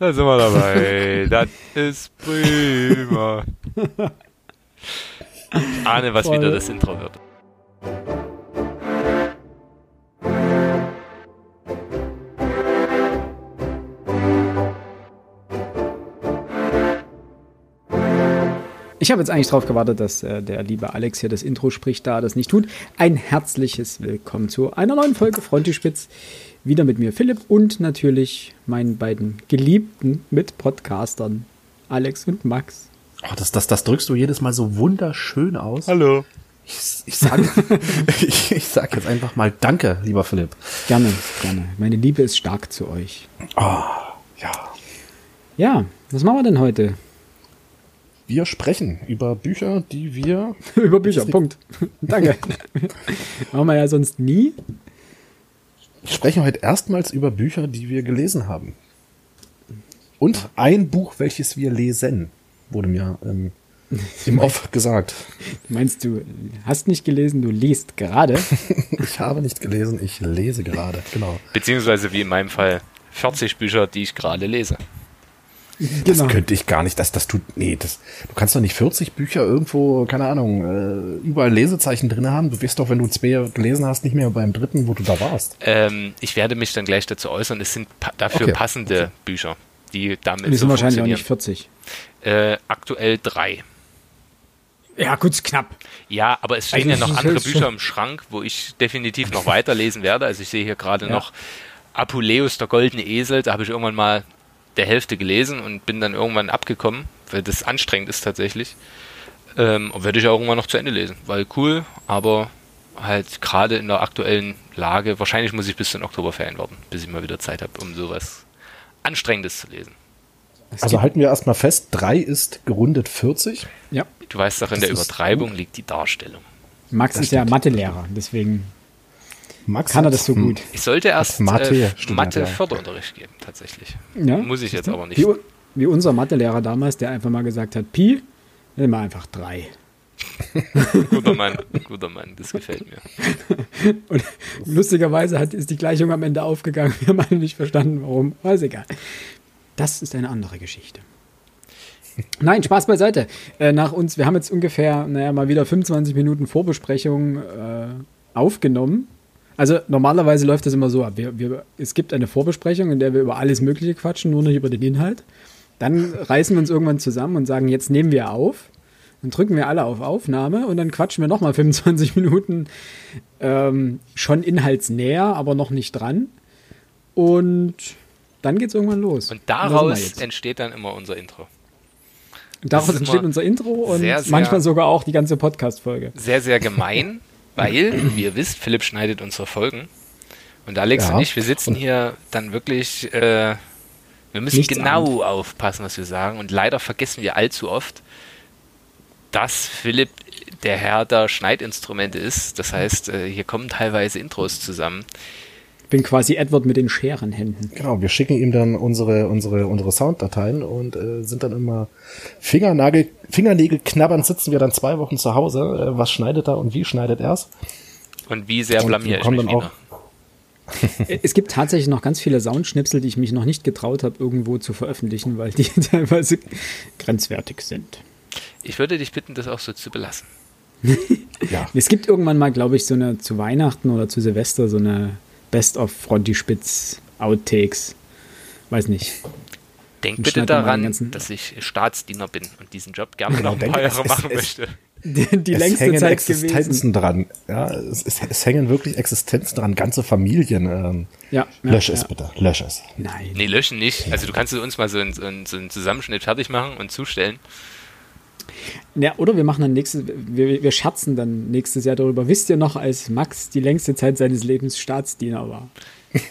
Da sind wir dabei. das ist prima. Ich ahne, was Voll. wieder das Intro wird. Ich habe jetzt eigentlich darauf gewartet, dass äh, der liebe Alex hier das Intro spricht, da er das nicht tut. Ein herzliches Willkommen zu einer neuen Folge Frontispitz. Wieder mit mir Philipp und natürlich meinen beiden geliebten Mitpodcastern Alex und Max. Oh, das, das, das drückst du jedes Mal so wunderschön aus. Hallo. Ich, ich, sag, ich, ich sag jetzt einfach mal Danke, lieber Philipp. Gerne, gerne. Meine Liebe ist stark zu euch. Ja, Ja, was machen wir denn heute? Wir sprechen über Bücher, die wir. Über Bücher, Punkt. Danke. machen wir ja sonst nie. Wir sprechen heute erstmals über Bücher, die wir gelesen haben. Und ein Buch, welches wir lesen, wurde mir ähm, im Off gesagt. Meinst du, hast nicht gelesen, du liest gerade? Ich habe nicht gelesen, ich lese gerade. Genau. Beziehungsweise wie in meinem Fall 40 Bücher, die ich gerade lese. Das Genau. könnte ich gar nicht. Das, das tut. Nee, das, du kannst doch nicht 40 Bücher irgendwo, keine Ahnung, äh, überall Lesezeichen drin haben. Du wirst doch, wenn du zwei gelesen hast, nicht mehr beim dritten, wo du da warst. Ähm, ich werde mich dann gleich dazu äußern. Es sind pa dafür Okay. passende Bücher, die damit Die so sind wahrscheinlich auch nicht funktionieren. 40. Äh, aktuell drei. Ja, kurz knapp. Ja, aber es stehen Also ja noch das andere Bücher schon- im Schrank, wo ich definitiv noch weiterlesen werde. Also ich sehe hier gerade noch Apuleius, der goldene Esel. Da habe ich irgendwann mal der Hälfte gelesen und bin dann irgendwann abgekommen, weil das anstrengend ist tatsächlich. Ähm, und werde ich auch irgendwann noch zu Ende lesen, weil cool, aber halt gerade in der aktuellen Lage, wahrscheinlich muss ich bis zum Oktoberferien warten, bis ich mal wieder Zeit habe, um sowas Anstrengendes zu lesen. Also halten wir erstmal fest, drei ist gerundet 40. Ja. Du weißt doch, in der Das ist Übertreibung liegt die Darstellung. Max Das ist ja. Mathelehrer, deswegen Max kann er das so hm, gut. Ich sollte erst Mathe äh, Mathe. Förderunterricht geben, tatsächlich. Ja, Muss ich jetzt aber nicht. Wie, wie unser Mathelehrer damals, der einfach mal gesagt hat, Pi, nimm mal einfach drei. Guter Mann, guter Mann, das gefällt mir. Und lustigerweise hat, ist die Gleichung am Ende aufgegangen. Wir haben alle nicht verstanden, warum. Aber ist egal. Das ist eine andere Geschichte. Nein, Spaß beiseite. Äh, nach uns, wir haben jetzt ungefähr, naja, mal wieder 25 Minuten Vorbesprechung äh, aufgenommen. Also normalerweise läuft das immer so ab. Wir, wir, es gibt eine Vorbesprechung, in der wir über alles Mögliche quatschen, nur nicht über den Inhalt. Dann reißen wir uns irgendwann zusammen und sagen, jetzt nehmen wir auf. Dann drücken wir alle auf Aufnahme und dann quatschen wir nochmal 25 Minuten ähm, schon inhaltsnäher, aber noch nicht dran. Und dann geht's irgendwann los. Und daraus entsteht dann immer unser Intro. Daraus entsteht unser Intro und sehr, sehr- manchmal sogar auch die ganze Podcast-Folge. Sehr, sehr gemein, weil, wie ihr wisst, Philipp schneidet unsere Folgen. Und Alex Ja. und ich, wir sitzen hier dann wirklich, äh, wir müssen Nichts genau aufpassen, was wir sagen. Und leider vergessen wir allzu oft, dass Philipp der Herr der Schneidinstrumente ist. Das heißt, äh, hier kommen teilweise Intros zusammen. Bin quasi Edward mit den Scherenhänden. Genau, wir schicken ihm dann unsere, unsere, unsere Sounddateien und äh, sind dann immer Fingernagel, Fingernägel knabbernd sitzen wir dann zwei Wochen zu Hause. Äh, was schneidet er und wie schneidet er's? Und wie sehr Und blamier wir ich kommen mich dann wieder. auch- Es gibt tatsächlich noch ganz viele Soundschnipsel, die ich mich noch nicht getraut habe, irgendwo zu veröffentlichen, weil die teilweise grenzwertig sind. Ich würde dich bitten, das auch so zu belassen. Ja, Es gibt irgendwann mal, glaube ich, so eine zu Weihnachten oder zu Silvester so eine Best of Frontispitz Outtakes. Weiß nicht. Denk Und bitte daran, dass ich Staatsdiener bin und diesen Job gerne Genau, noch ein paar Jahre es- machen es- möchte. Die, die es längste hängen Zeit Existenzen gewesen. dran. Ja, es, es, es hängen wirklich Existenzen dran, ganze Familien. Ähm, Ja, ja, lösch es ja. bitte, lösch es. Nein. Nee, löschen nicht. Also du kannst uns mal so einen, so einen, so einen Zusammenschnitt fertig machen und zustellen. Ja, oder wir machen dann nächstes, wir, wir scherzen dann nächstes Jahr darüber. Wisst ihr noch, als Max die längste Zeit seines Lebens Staatsdiener war?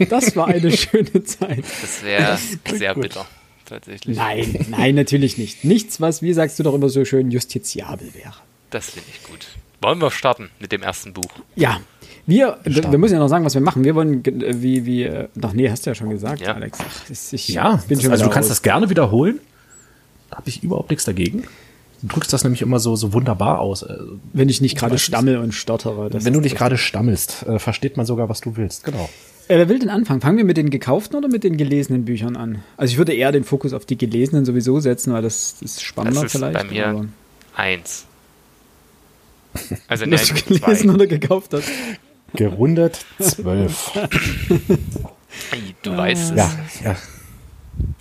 Das war eine schöne Zeit. Das wäre sehr gut. bitter. Tatsächlich. Nein, nein, natürlich nicht. Nichts, was, wie sagst du doch immer so schön, justiziabel wäre. Das finde ich gut. Wollen wir starten mit dem ersten Buch? Ja, wir, Starten. wir müssen ja noch sagen, was wir machen. Wir wollen, äh, wie, wie, äh, ach nee, hast du ja schon gesagt, Ja. Alex. Ach, ich Ja, bin das, schon also du kannst raus. das gerne wiederholen. Da habe ich überhaupt nichts dagegen. Du drückst das nämlich immer so, so wunderbar aus. Äh, Wenn ich nicht gerade stammel und stottere. Das Wenn du nicht das- gerade stammelst, äh, versteht man sogar, was du willst. Genau. Äh, wer will denn anfangen? Fangen wir mit den gekauften oder mit den gelesenen Büchern an? Also ich würde eher den Fokus auf die gelesenen sowieso setzen, weil das ist spannender Das ist vielleicht. bei mir aber- eins. Also Dass nein, du gelesen zwei. oder gekauft hast. Gerundet zwölf. Du weißt es. ja, ja.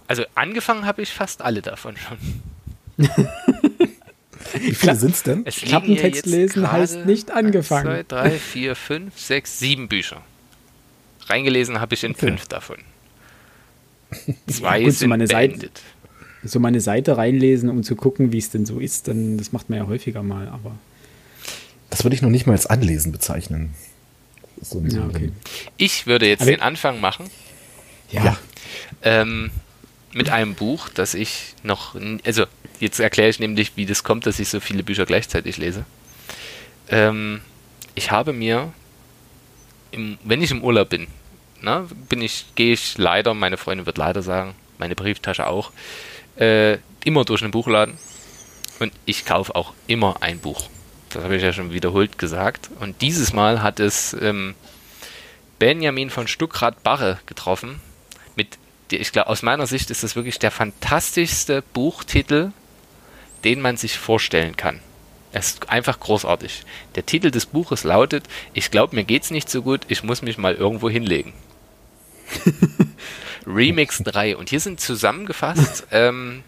Also angefangen habe ich fast alle davon schon. Wie viele sind's denn? Es liegen Klappentext lesen heißt nicht angefangen. Eins, zwei, drei, vier, fünf, sechs, sieben Bücher. Reingelesen habe ich in Okay. fünf davon. Zwei gut, so sind meine Seite-. So meine Seite reinlesen, um zu gucken, wie es denn so ist, dann das macht man ja häufiger mal, aber Das würde ich noch nicht mal als Anlesen bezeichnen. So, so ja, okay. Ich würde jetzt Aber- den Anfang machen Ja. Ja. ähm, mit einem Buch, das ich noch, also jetzt erkläre ich nämlich, wie das kommt, dass ich so viele Bücher gleichzeitig lese. Ähm, ich habe mir, im, wenn ich im Urlaub bin, ne, bin ich, gehe ich leider, meine Freundin wird leider sagen, meine Brieftasche auch, äh, immer durch einen Buchladen und ich kaufe auch immer ein Buch. Das habe ich ja schon wiederholt gesagt. Und dieses Mal hat es ähm, Benjamin von Stuckrad-Barre getroffen. Mit, ich glaube, aus meiner Sicht ist das wirklich der fantastischste Buchtitel, den man sich vorstellen kann. Es ist einfach großartig. Der Titel des Buches lautet: Ich glaube, mir geht's nicht so gut, ich muss mich mal irgendwo hinlegen. Remix 3. Und hier sind zusammengefasst ähm,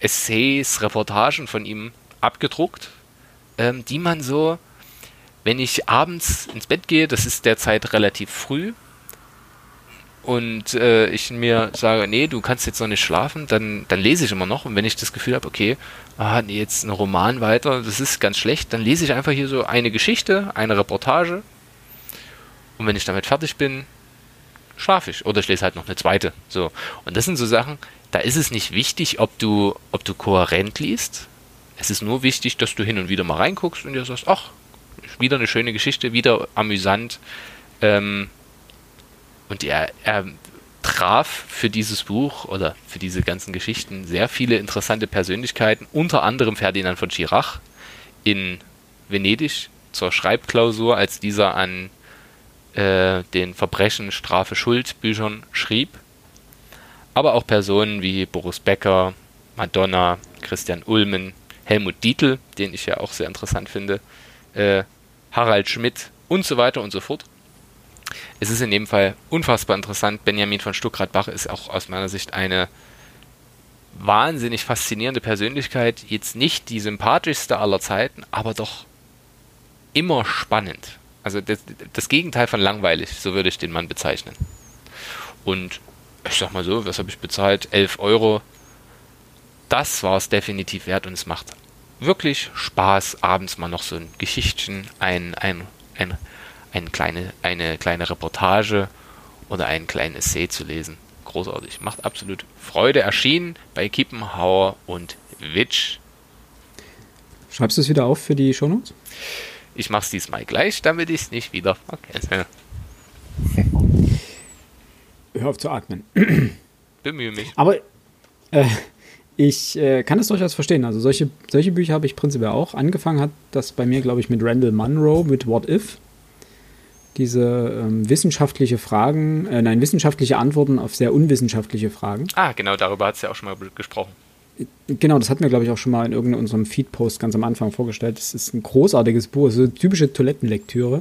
Essays, Reportagen von ihm abgedruckt, ähm, die man so, wenn ich abends ins Bett gehe, das ist derzeit relativ früh, und äh, ich mir sage, nee, du kannst jetzt noch nicht schlafen, dann, dann lese ich immer noch. Und wenn ich das Gefühl habe, okay, ah, nee, jetzt ein Roman weiter, das ist ganz schlecht, dann lese ich einfach hier so eine Geschichte, eine Reportage. Und wenn ich damit fertig bin, schlafe ich. Oder ich lese halt noch eine zweite. So. Und das sind so Sachen, da ist es nicht wichtig, ob du, ob du kohärent liest. Es ist nur wichtig, dass du hin und wieder mal reinguckst und dir sagst, ach, wieder eine schöne Geschichte, wieder amüsant. Ähm, und er, er traf für dieses Buch oder für diese ganzen Geschichten sehr viele interessante Persönlichkeiten, unter anderem Ferdinand von Schirach in Venedig zur Schreibklausur, als dieser an äh, den Verbrechen, Strafe, Schuld Büchern schrieb. Aber auch Personen wie Boris Becker, Madonna, Christian Ulmen, Helmut Dietl, den ich ja auch sehr interessant finde, äh, Harald Schmidt und so weiter und so fort. Es ist in dem Fall unfassbar interessant. Benjamin von Stuckrad-Bach ist auch aus meiner Sicht eine wahnsinnig faszinierende Persönlichkeit. Jetzt nicht die sympathischste aller Zeiten, aber doch immer spannend. Also das, das Gegenteil von langweilig, so würde ich den Mann bezeichnen. Und ich sag mal so, was habe ich bezahlt? 11 Euro. Das war es definitiv wert und es macht wirklich Spaß, abends mal noch so ein Geschichtchen, ein, ein, ein eine kleine, eine kleine Reportage oder einen kleinen Essay zu lesen. Großartig. Macht absolut Freude. Erschienen bei Kiepenhauer und Witsch. Schreibst du es wieder auf für die Shownotes? Ich mache es diesmal gleich, damit ich es nicht wieder vergesse. Hör auf zu atmen. Bemühe mich. Aber äh, ich äh, kann das durchaus verstehen. Also solche, solche Bücher habe ich prinzipiell auch. Angefangen hat das bei mir, glaube ich, mit Randall Munro, mit What If. Diese ähm, wissenschaftliche Fragen, äh, nein, wissenschaftliche Antworten auf sehr unwissenschaftliche Fragen. Ah, genau, darüber hat es ja auch schon mal gesprochen. Genau, das hatten wir, glaube ich, auch schon mal in irgendeinem unserem Feed-Post ganz am Anfang vorgestellt. Das ist ein großartiges Buch, so eine typische Toilettenlektüre.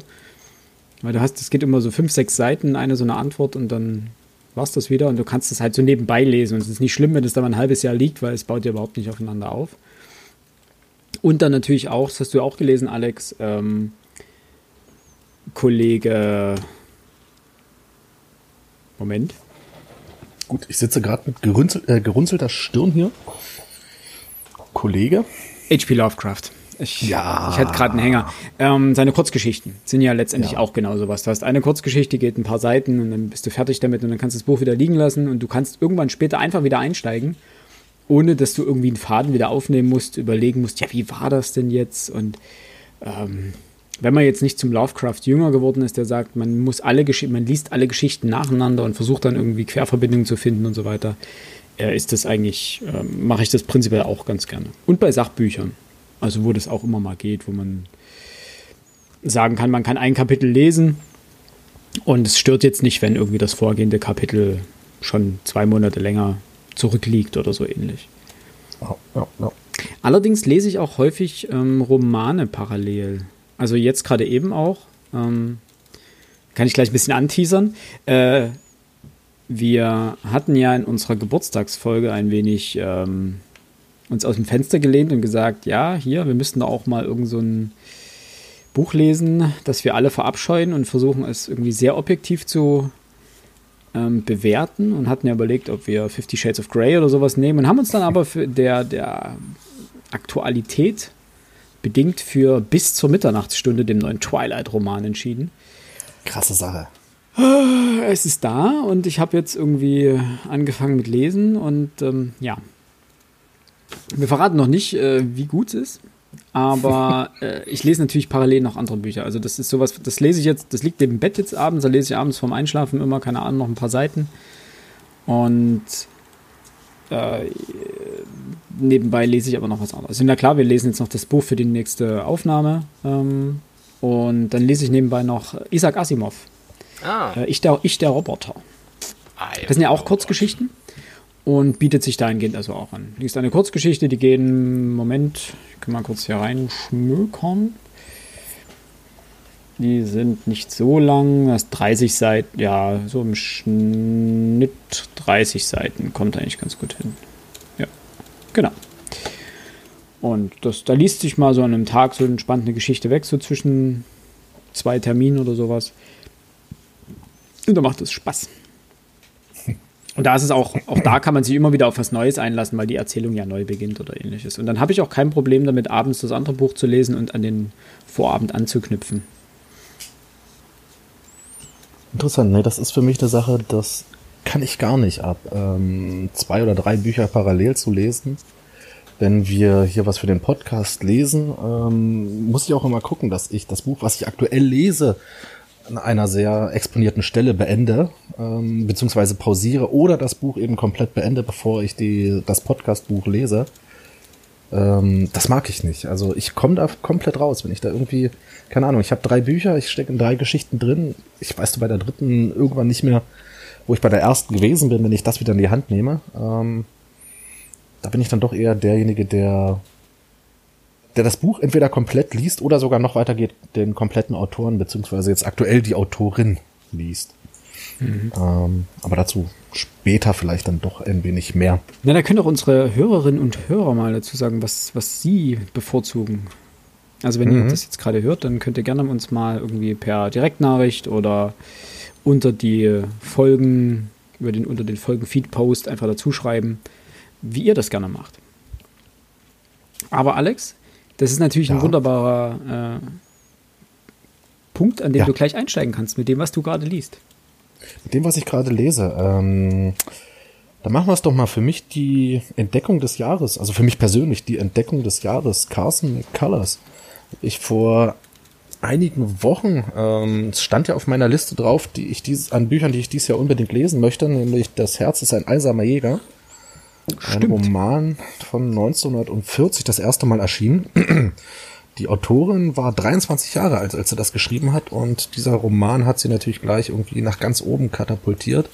Weil du hast, es geht immer so fünf, sechs Seiten, eine so eine Antwort und dann war's das wieder und du kannst es halt so nebenbei lesen. Und es ist nicht schlimm, wenn es da mal ein halbes Jahr liegt, weil es baut ja überhaupt nicht aufeinander auf. Und dann natürlich auch, das hast du auch gelesen, Alex, ähm, Kollege. Moment. Gut, ich sitze gerade mit gerunzel, äh, gerunzelter Stirn hier. Kollege. H.P. Lovecraft. Ich, Ja. ich hatte gerade einen Hänger. Ähm, seine Kurzgeschichten sind ja letztendlich Ja. auch genau sowas. Du hast eine Kurzgeschichte, geht ein paar Seiten und dann bist du fertig damit und dann kannst du das Buch wieder liegen lassen und du kannst irgendwann später einfach wieder einsteigen, ohne dass du irgendwie einen Faden wieder aufnehmen musst, überlegen musst, ja, wie war das denn jetzt? Und ähm, wenn man jetzt nicht zum Lovecraft jünger geworden ist, der sagt, man muss alle Geschichten, man liest alle Geschichten nacheinander und versucht dann irgendwie Querverbindungen zu finden und so weiter, äh, ist das eigentlich, ähm, mache ich das prinzipiell auch ganz gerne. Und bei Sachbüchern. Also wo das auch immer mal geht, wo man sagen kann, man kann ein Kapitel lesen Und es stört jetzt nicht, wenn irgendwie das vorgehende Kapitel schon zwei Monate länger zurückliegt oder so ähnlich. Ja, ja, ja. Allerdings lese ich auch häufig ähm, Romane parallel. Also jetzt gerade eben auch. Ähm, kann ich gleich ein bisschen anteasern. Äh, wir hatten ja in unserer Geburtstagsfolge ein wenig ähm, uns aus dem Fenster gelehnt und gesagt, ja, hier, wir müssten da auch mal irgend so ein Buch lesen, das wir alle verabscheuen und versuchen es irgendwie sehr objektiv zu ähm, bewerten und hatten ja überlegt, ob wir Fifty Shades of Grey oder sowas nehmen und haben uns dann aber für der, der Aktualität bedingt für bis zur Mitternachtsstunde dem neuen Twilight-Roman entschieden. Krasse Sache. Es ist da und ich habe jetzt irgendwie angefangen mit Lesen und ähm, ja. Wir verraten noch nicht, äh, wie gut es ist, aber äh, ich lese natürlich parallel noch andere Bücher. Also das ist sowas, das lese ich jetzt, das liegt neben Bett jetzt abends, da lese ich abends vorm Einschlafen immer, keine Ahnung, noch ein paar Seiten. Und äh, nebenbei lese ich aber noch was anderes. Also, na klar, wir lesen jetzt noch das Buch für die nächste Aufnahme. Ähm, und dann lese ich nebenbei noch Isaac Asimov. Ah. Äh, ich, der, ich, der Roboter. Das sind ja auch Kurzgeschichten und bietet sich dahingehend also auch an. Die ist eine Kurzgeschichte, die gehen, Moment, ich kann mal kurz hier reinschmökern. Die sind nicht so lang, das 30 Seiten, ja, so im Schnitt 30 Seiten, kommt eigentlich ganz gut hin. Ja, genau. Und das, da liest sich mal so an einem Tag so eine spannende Geschichte weg, so zwischen zwei Terminen oder sowas. Und da macht es Spaß. Und da ist es auch, auch da kann man sich immer wieder auf was Neues einlassen, weil die Erzählung ja neu beginnt oder ähnliches. Und dann habe ich auch kein Problem damit, abends das andere Buch zu lesen und an den Vorabend anzuknüpfen. Interessant, ne? Das ist für mich eine Sache, das kann ich gar nicht ab. Ähm, zwei oder drei Bücher parallel zu lesen. Wenn wir hier was für den Podcast lesen, ähm, muss ich auch immer gucken, dass ich das Buch, was ich aktuell lese, an einer sehr exponierten Stelle beende, ähm, beziehungsweise pausiere oder das Buch eben komplett beende, bevor ich die, das Podcast-Buch lese. Ähm, das mag ich nicht. Also ich komme da komplett raus, wenn ich da irgendwie, keine Ahnung, ich habe drei Bücher, ich stecke in drei Geschichten drin. Ich weiß du bei der dritten irgendwann nicht mehr, wo ich bei der ersten gewesen bin, wenn ich das wieder in die Hand nehme. Ähm, da bin ich dann doch eher derjenige, der der das Buch entweder komplett liest oder sogar noch weitergeht, den kompletten Autoren, beziehungsweise jetzt aktuell die Autorin liest. Mhm. Ähm, aber dazu später vielleicht dann doch ein wenig mehr. Na, da können auch unsere Hörerinnen und Hörer mal dazu sagen, was, was sie bevorzugen. Also wenn mhm. ihr das jetzt gerade hört, dann könnt ihr gerne uns mal irgendwie per Direktnachricht oder unter die Folgen, über den, unter den Folgen-Feed-Post einfach dazu schreiben, wie ihr das gerne macht. Aber Alex, das ist natürlich ja. ein wunderbarer äh, Punkt, an dem ja. du gleich einsteigen kannst, mit dem, was du gerade liest. Mit dem, was ich gerade lese. Ähm, dann machen wir es doch mal für mich die Entdeckung des Jahres, also für mich persönlich die Entdeckung des Jahres, Carson McCullers. Ich vor einigen Wochen, ähm, es stand ja auf meiner Liste drauf, die ich dies, an Büchern, die ich dieses Jahr unbedingt lesen möchte, nämlich Das Herz ist ein einsamer Jäger. Stimmt. Ein Roman von 1940 das erste Mal erschienen. Die Autorin war 23 Jahre alt, als sie das geschrieben hat und dieser Roman hat sie natürlich gleich irgendwie nach ganz oben katapultiert.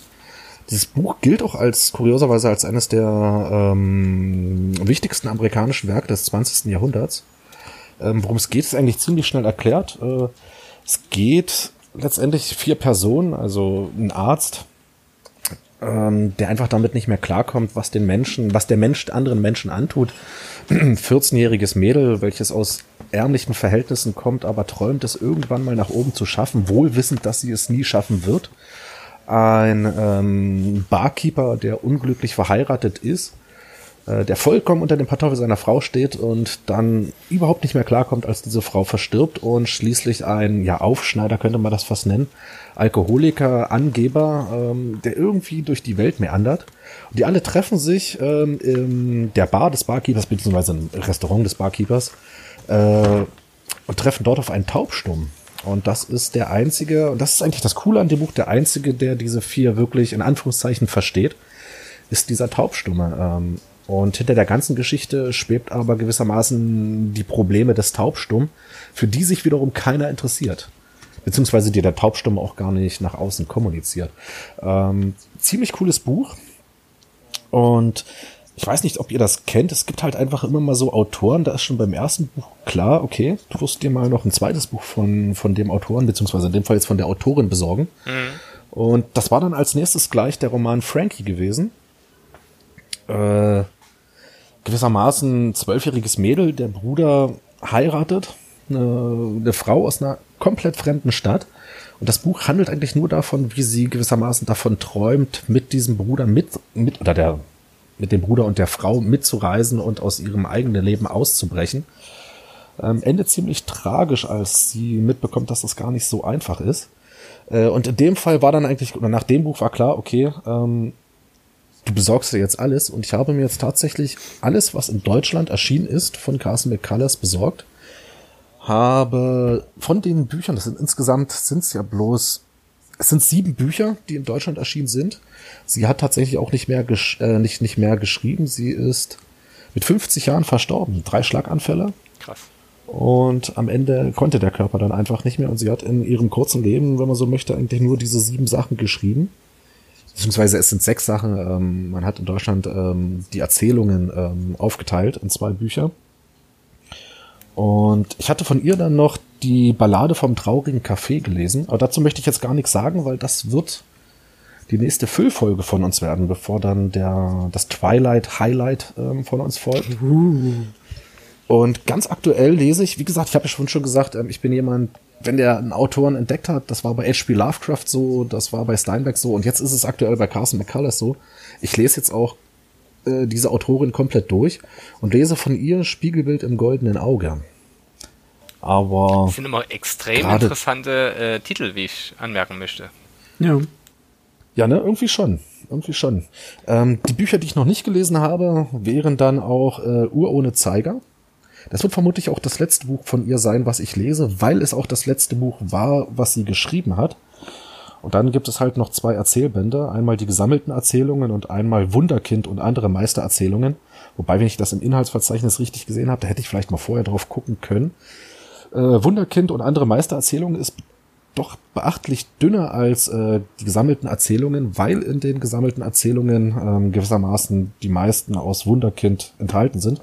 Dieses Buch gilt auch als kurioserweise als eines der ähm, wichtigsten amerikanischen Werke des 20. Jahrhunderts. Ähm, worum es geht, ist eigentlich ziemlich schnell erklärt. Äh, es geht letztendlich vier Personen, also ein Arzt, ähm, der einfach damit nicht mehr klarkommt, was den Menschen, was der Mensch anderen Menschen antut. 14-jähriges Mädel, welches aus ärmlichen Verhältnissen kommt, aber träumt es irgendwann mal nach oben zu schaffen, wohl wissend, dass sie es nie schaffen wird. Ein ähm, Barkeeper, der unglücklich verheiratet ist, äh, der vollkommen unter dem Pantoffel seiner Frau steht und dann überhaupt nicht mehr klarkommt, als diese Frau verstirbt und schließlich ein, ja, Aufschneider könnte man das fast nennen, Alkoholiker, Angeber, ähm, der irgendwie durch die Welt meandert. Und die alle treffen sich ähm, in der Bar des Barkeepers, beziehungsweise im Restaurant des Barkeepers, äh, und treffen dort auf einen Taubstumm. Und das ist der einzige, und das ist eigentlich das Coole an dem Buch, der einzige, der diese vier wirklich in Anführungszeichen versteht, ist dieser Taubstumme. Ähm, und hinter der ganzen Geschichte schwebt aber gewissermaßen die Probleme des Taubstumm, für die sich wiederum keiner interessiert. beziehungsweise die der Taubstumme auch gar nicht nach außen kommuniziert. Ähm, ziemlich cooles Buch. Und ich weiß nicht, ob ihr das kennt. Es gibt halt einfach immer mal so Autoren, da ist schon beim ersten Buch klar, okay, du wirst dir mal noch ein zweites Buch von, von dem Autoren, beziehungsweise in dem Fall jetzt von der Autorin besorgen. Mhm. Und das war dann als nächstes gleich der Roman Frankie gewesen. Äh, gewissermaßen zwölfjähriges Mädel, der Bruder heiratet, eine, eine Frau aus einer komplett fremden Stadt. Und das Buch handelt eigentlich nur davon, wie sie gewissermaßen davon träumt, mit diesem Bruder mit, mit, oder der mit dem Bruder und der Frau mitzureisen und aus ihrem eigenen Leben auszubrechen. Ähm, endet ziemlich tragisch, als sie mitbekommt, dass das gar nicht so einfach ist. Äh, und in dem Fall war dann eigentlich, oder nach dem Buch war klar, okay, ähm, du besorgst dir jetzt alles. Und ich habe mir jetzt tatsächlich alles, was in Deutschland erschienen ist, von Carson McCullers besorgt. Habe von den Büchern, das sind insgesamt, sind es ja bloß, es sind sieben Bücher, die in Deutschland erschienen sind. Sie hat tatsächlich auch nicht mehr, äh, nicht, nicht mehr geschrieben. Sie ist mit 50 Jahren verstorben. Drei Schlaganfälle. Krass. Und am Ende konnte der Körper dann einfach nicht mehr. Und sie hat in ihrem kurzen Leben, wenn man so möchte, eigentlich nur diese sieben Sachen geschrieben. Beziehungsweise es sind sechs Sachen. Ähm, man hat in Deutschland ähm, die Erzählungen ähm, aufgeteilt in zwei Bücher. Und ich hatte von ihr dann noch die Ballade vom traurigen Café gelesen. Aber dazu möchte ich jetzt gar nichts sagen, weil das wird die nächste Füllfolge von uns werden, bevor dann der, das Twilight Highlight ähm, von uns folgt. Uh. Und ganz aktuell lese ich, wie gesagt, ich habe ja schon schon gesagt, ähm, ich bin jemand, wenn der einen Autoren entdeckt hat, das war bei H.P. Lovecraft so, das war bei Steinbeck so und jetzt ist es aktuell bei Carson McCullers so. Ich lese jetzt auch äh, diese Autorin komplett durch und lese von ihr Spiegelbild im goldenen Auge. Aber. Das sind immer extrem interessante äh, Titel, wie ich anmerken möchte. Ja. Ja, ne, irgendwie schon. Irgendwie schon. Ähm, die Bücher, die ich noch nicht gelesen habe, wären dann auch äh, Uhr ohne Zeiger. Das wird vermutlich auch das letzte Buch von ihr sein, was ich lese, weil es auch das letzte Buch war, was sie geschrieben hat. Und dann gibt es halt noch zwei Erzählbände. Einmal die gesammelten Erzählungen und einmal Wunderkind und andere Meistererzählungen. Wobei, wenn ich das im Inhaltsverzeichnis richtig gesehen habe, da hätte ich vielleicht mal vorher drauf gucken können. Äh, Wunderkind und andere Meistererzählungen ist doch beachtlich dünner als äh, die gesammelten Erzählungen, weil in den gesammelten Erzählungen ähm, gewissermaßen die meisten aus Wunderkind enthalten sind.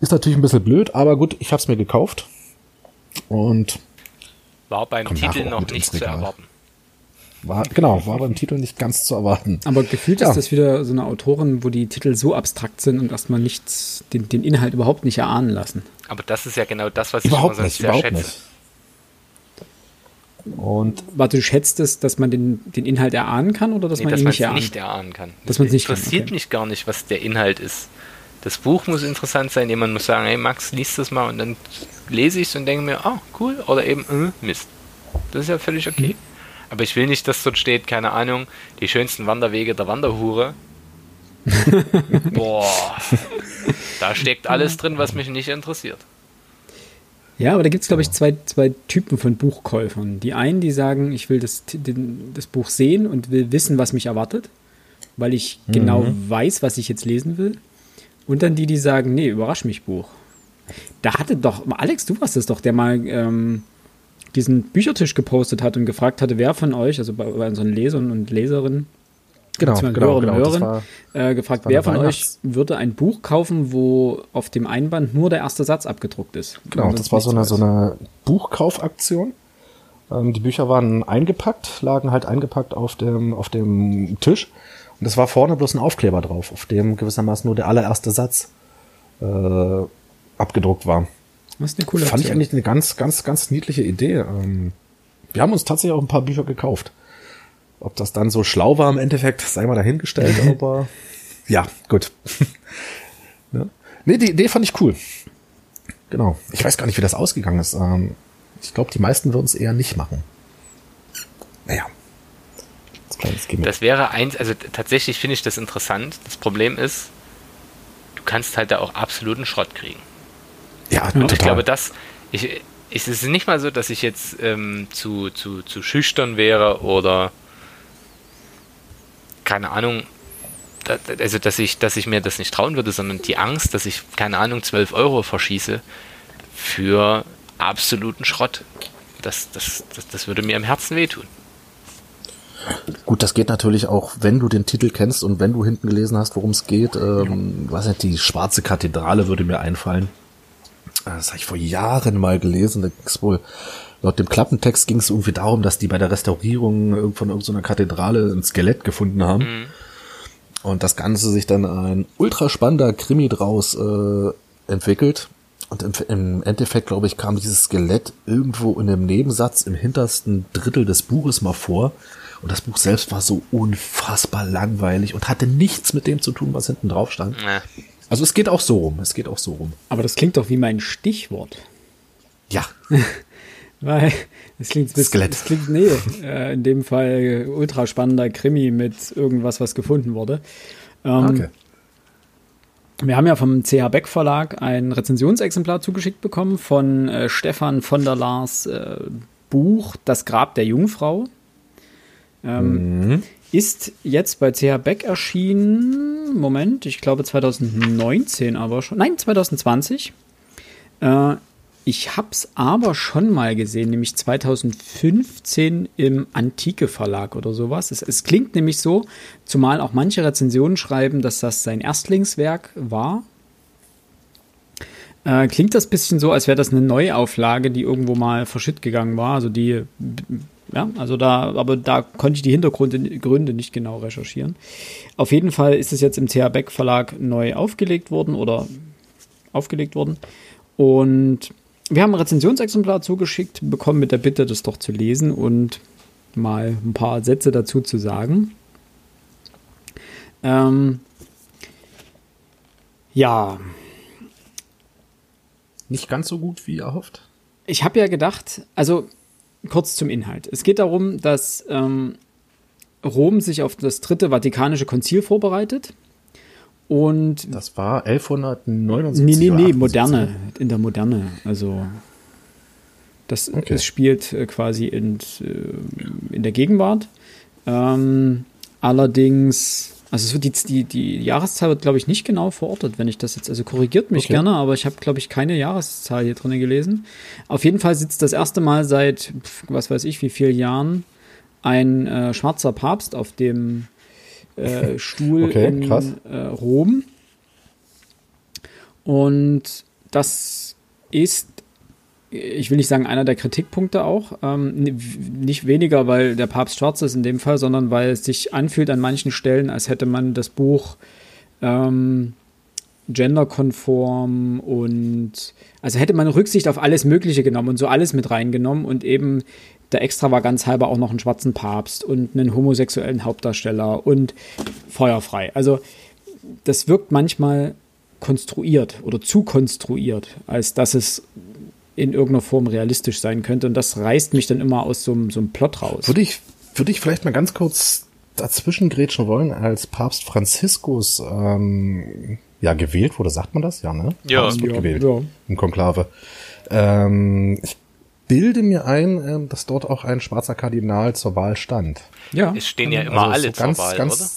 Ist natürlich ein bisschen blöd, aber gut, ich habe es mir gekauft und war beim Titel noch nicht zu erwarten. War, genau, war beim Titel nicht ganz zu erwarten. Aber gefühlt ja. ist das wieder so eine Autorin, wo die Titel so abstrakt sind und erstmal nichts, den, den Inhalt überhaupt nicht erahnen lassen. Aber das ist ja genau das, was überhaupt ich immer nicht, sehr überhaupt schätze. Nicht. Und Warte, du schätzt es, dass man den, den Inhalt erahnen kann oder dass nee, man dass ihn nicht, erahnen? nicht erahnen kann? Dass man nicht interessiert okay. mich gar nicht, was der Inhalt ist. Das Buch muss interessant sein. Jemand muss sagen, hey Max, liest das mal und dann lese ich es und denke mir, ah, oh, cool. Oder eben, äh, Mist. Das ist ja völlig okay. Mhm. Aber ich will nicht, dass dort steht, keine Ahnung, die schönsten Wanderwege der Wanderhure. Boah. Da steckt alles drin, was mich nicht interessiert. Ja, aber da gibt es, glaube ich, zwei, zwei Typen von Buchkäufern. Die einen, die sagen, ich will das, den, das Buch sehen und will wissen, was mich erwartet, weil ich mhm. genau weiß, was ich jetzt lesen will. Und dann die, die sagen, nee, überrasch mich Buch. Da hatte doch, Alex, du warst es doch, der mal ähm, diesen Büchertisch gepostet hat und gefragt hatte, wer von euch, also bei, bei unseren Lesern und Leserinnen, genau, genau, genau, Hörern, war, äh, gefragt, wer von euch würde ein Buch kaufen, wo auf dem Einband nur der erste Satz abgedruckt ist? Genau, das war so eine, so eine Buchkaufaktion. Ähm, die Bücher waren eingepackt, lagen halt eingepackt auf dem, auf dem Tisch. Und es war vorne bloß ein Aufkleber drauf, auf dem gewissermaßen nur der allererste Satz äh, abgedruckt war. Das ist eine coole Fand ich eigentlich eine ganz, ganz, ganz niedliche Idee. Ähm, wir haben uns tatsächlich auch ein paar Bücher gekauft. Ob das dann so schlau war im Endeffekt, sei mal dahingestellt, aber ja, gut. ne? Nee, die Idee fand ich cool. Genau. Ich weiß gar nicht, wie das ausgegangen ist. Ähm, ich glaube, die meisten würden es eher nicht machen. Naja. Das, das wäre eins, also tatsächlich finde ich das interessant. Das Problem ist, du kannst halt da auch absoluten Schrott kriegen. Ja, Und total. ich glaube, das, ich, es ist nicht mal so, dass ich jetzt ähm, zu, zu, zu schüchtern wäre oder keine Ahnung, also dass ich, dass ich mir das nicht trauen würde, sondern die Angst, dass ich, keine Ahnung, 12 Euro verschieße für absoluten Schrott. das, das, das, das würde mir im Herzen wehtun. Gut, das geht natürlich auch, wenn du den Titel kennst und wenn du hinten gelesen hast, worum es geht. Ähm. Was nicht, die Schwarze Kathedrale würde mir einfallen. Das habe ich vor Jahren mal gelesen. Da ging's wohl, laut dem Klappentext ging es irgendwie darum, dass die bei der Restaurierung von irgendeiner Kathedrale ein Skelett gefunden haben. Mhm. Und das Ganze sich dann ein ultra spannender Krimi draus äh, entwickelt. Und im, im Endeffekt, glaube ich, kam dieses Skelett irgendwo in einem Nebensatz im hintersten Drittel des Buches mal vor. Und das Buch selbst war so unfassbar langweilig und hatte nichts mit dem zu tun, was hinten drauf stand. Nee. Also es geht auch so rum. Es geht auch so rum. Aber das klingt doch wie mein Stichwort. Ja. Weil es klingt bisschen, Skelett. Es klingt, nee, äh, in dem Fall ultra spannender Krimi mit irgendwas, was gefunden wurde. Ähm, okay. Wir haben ja vom CH Beck Verlag ein Rezensionsexemplar zugeschickt bekommen von äh, Stefan von der Lars äh, Buch Das Grab der Jungfrau. Ähm, mhm. Ist jetzt bei CH Beck erschienen, Moment, ich glaube 2019 aber schon, nein, 2020. Äh, ich habe es aber schon mal gesehen, nämlich 2015 im Antike Verlag oder sowas. Es, es, klingt nämlich so, zumal auch manche Rezensionen schreiben, dass das sein Erstlingswerk war. Äh, klingt das bisschen so, als wäre das eine Neuauflage, die irgendwo mal verschütt gegangen war. Also die, ja, also da, aber da konnte ich die Hintergründe nicht genau recherchieren. Auf jeden Fall ist es jetzt im TH Beck Verlag neu aufgelegt worden oder aufgelegt worden. Und wir haben ein Rezensionsexemplar zugeschickt bekommen mit der Bitte, das doch zu lesen und mal ein paar Sätze dazu zu sagen. Ähm, ja. Nicht ganz so gut wie erhofft. Ich habe ja gedacht, also kurz zum Inhalt. Es geht darum, dass ähm, Rom sich auf das dritte Vatikanische Konzil vorbereitet und das war 1179. Nee, nee, nee, moderne, in der Moderne. Also das, okay. das spielt äh, quasi in, äh, in der Gegenwart. Ähm, allerdings, also wird die, die, die Jahreszahl wird, glaube ich, nicht genau verortet, wenn ich das jetzt, also korrigiert mich okay. gerne, aber ich habe, glaube ich, keine Jahreszahl hier drin gelesen. Auf jeden Fall sitzt das erste Mal seit, was weiß ich, wie vielen Jahren ein äh, schwarzer Papst auf dem äh, Stuhl okay, in äh, Rom. Und das ist, ich will nicht sagen, einer der Kritikpunkte auch. Ähm, nicht weniger, weil der Papst schwarz ist in dem Fall, sondern weil es sich anfühlt an manchen Stellen, als hätte man das Buch ähm, genderkonform und also hätte man Rücksicht auf alles Mögliche genommen und so alles mit reingenommen und eben der Extravaganz halber auch noch einen schwarzen Papst und einen homosexuellen Hauptdarsteller und feuerfrei. Also das wirkt manchmal konstruiert oder zu konstruiert, als dass es in irgendeiner Form realistisch sein könnte. Und das reißt mich dann immer aus so, so einem Plot raus. Würde ich, würde ich vielleicht mal ganz kurz dazwischen grätschen wollen, als Papst Franziskus ähm, ja gewählt wurde, sagt man das? Ja, ne? Ja. Papst wird ja, gewählt ja. im Konklave. Ähm, ich bilde mir ein, ähm, dass dort auch ein schwarzer Kardinal zur Wahl stand. Ja. Es stehen ja also immer also alle so zur ganz, Wahl, ganz, oder?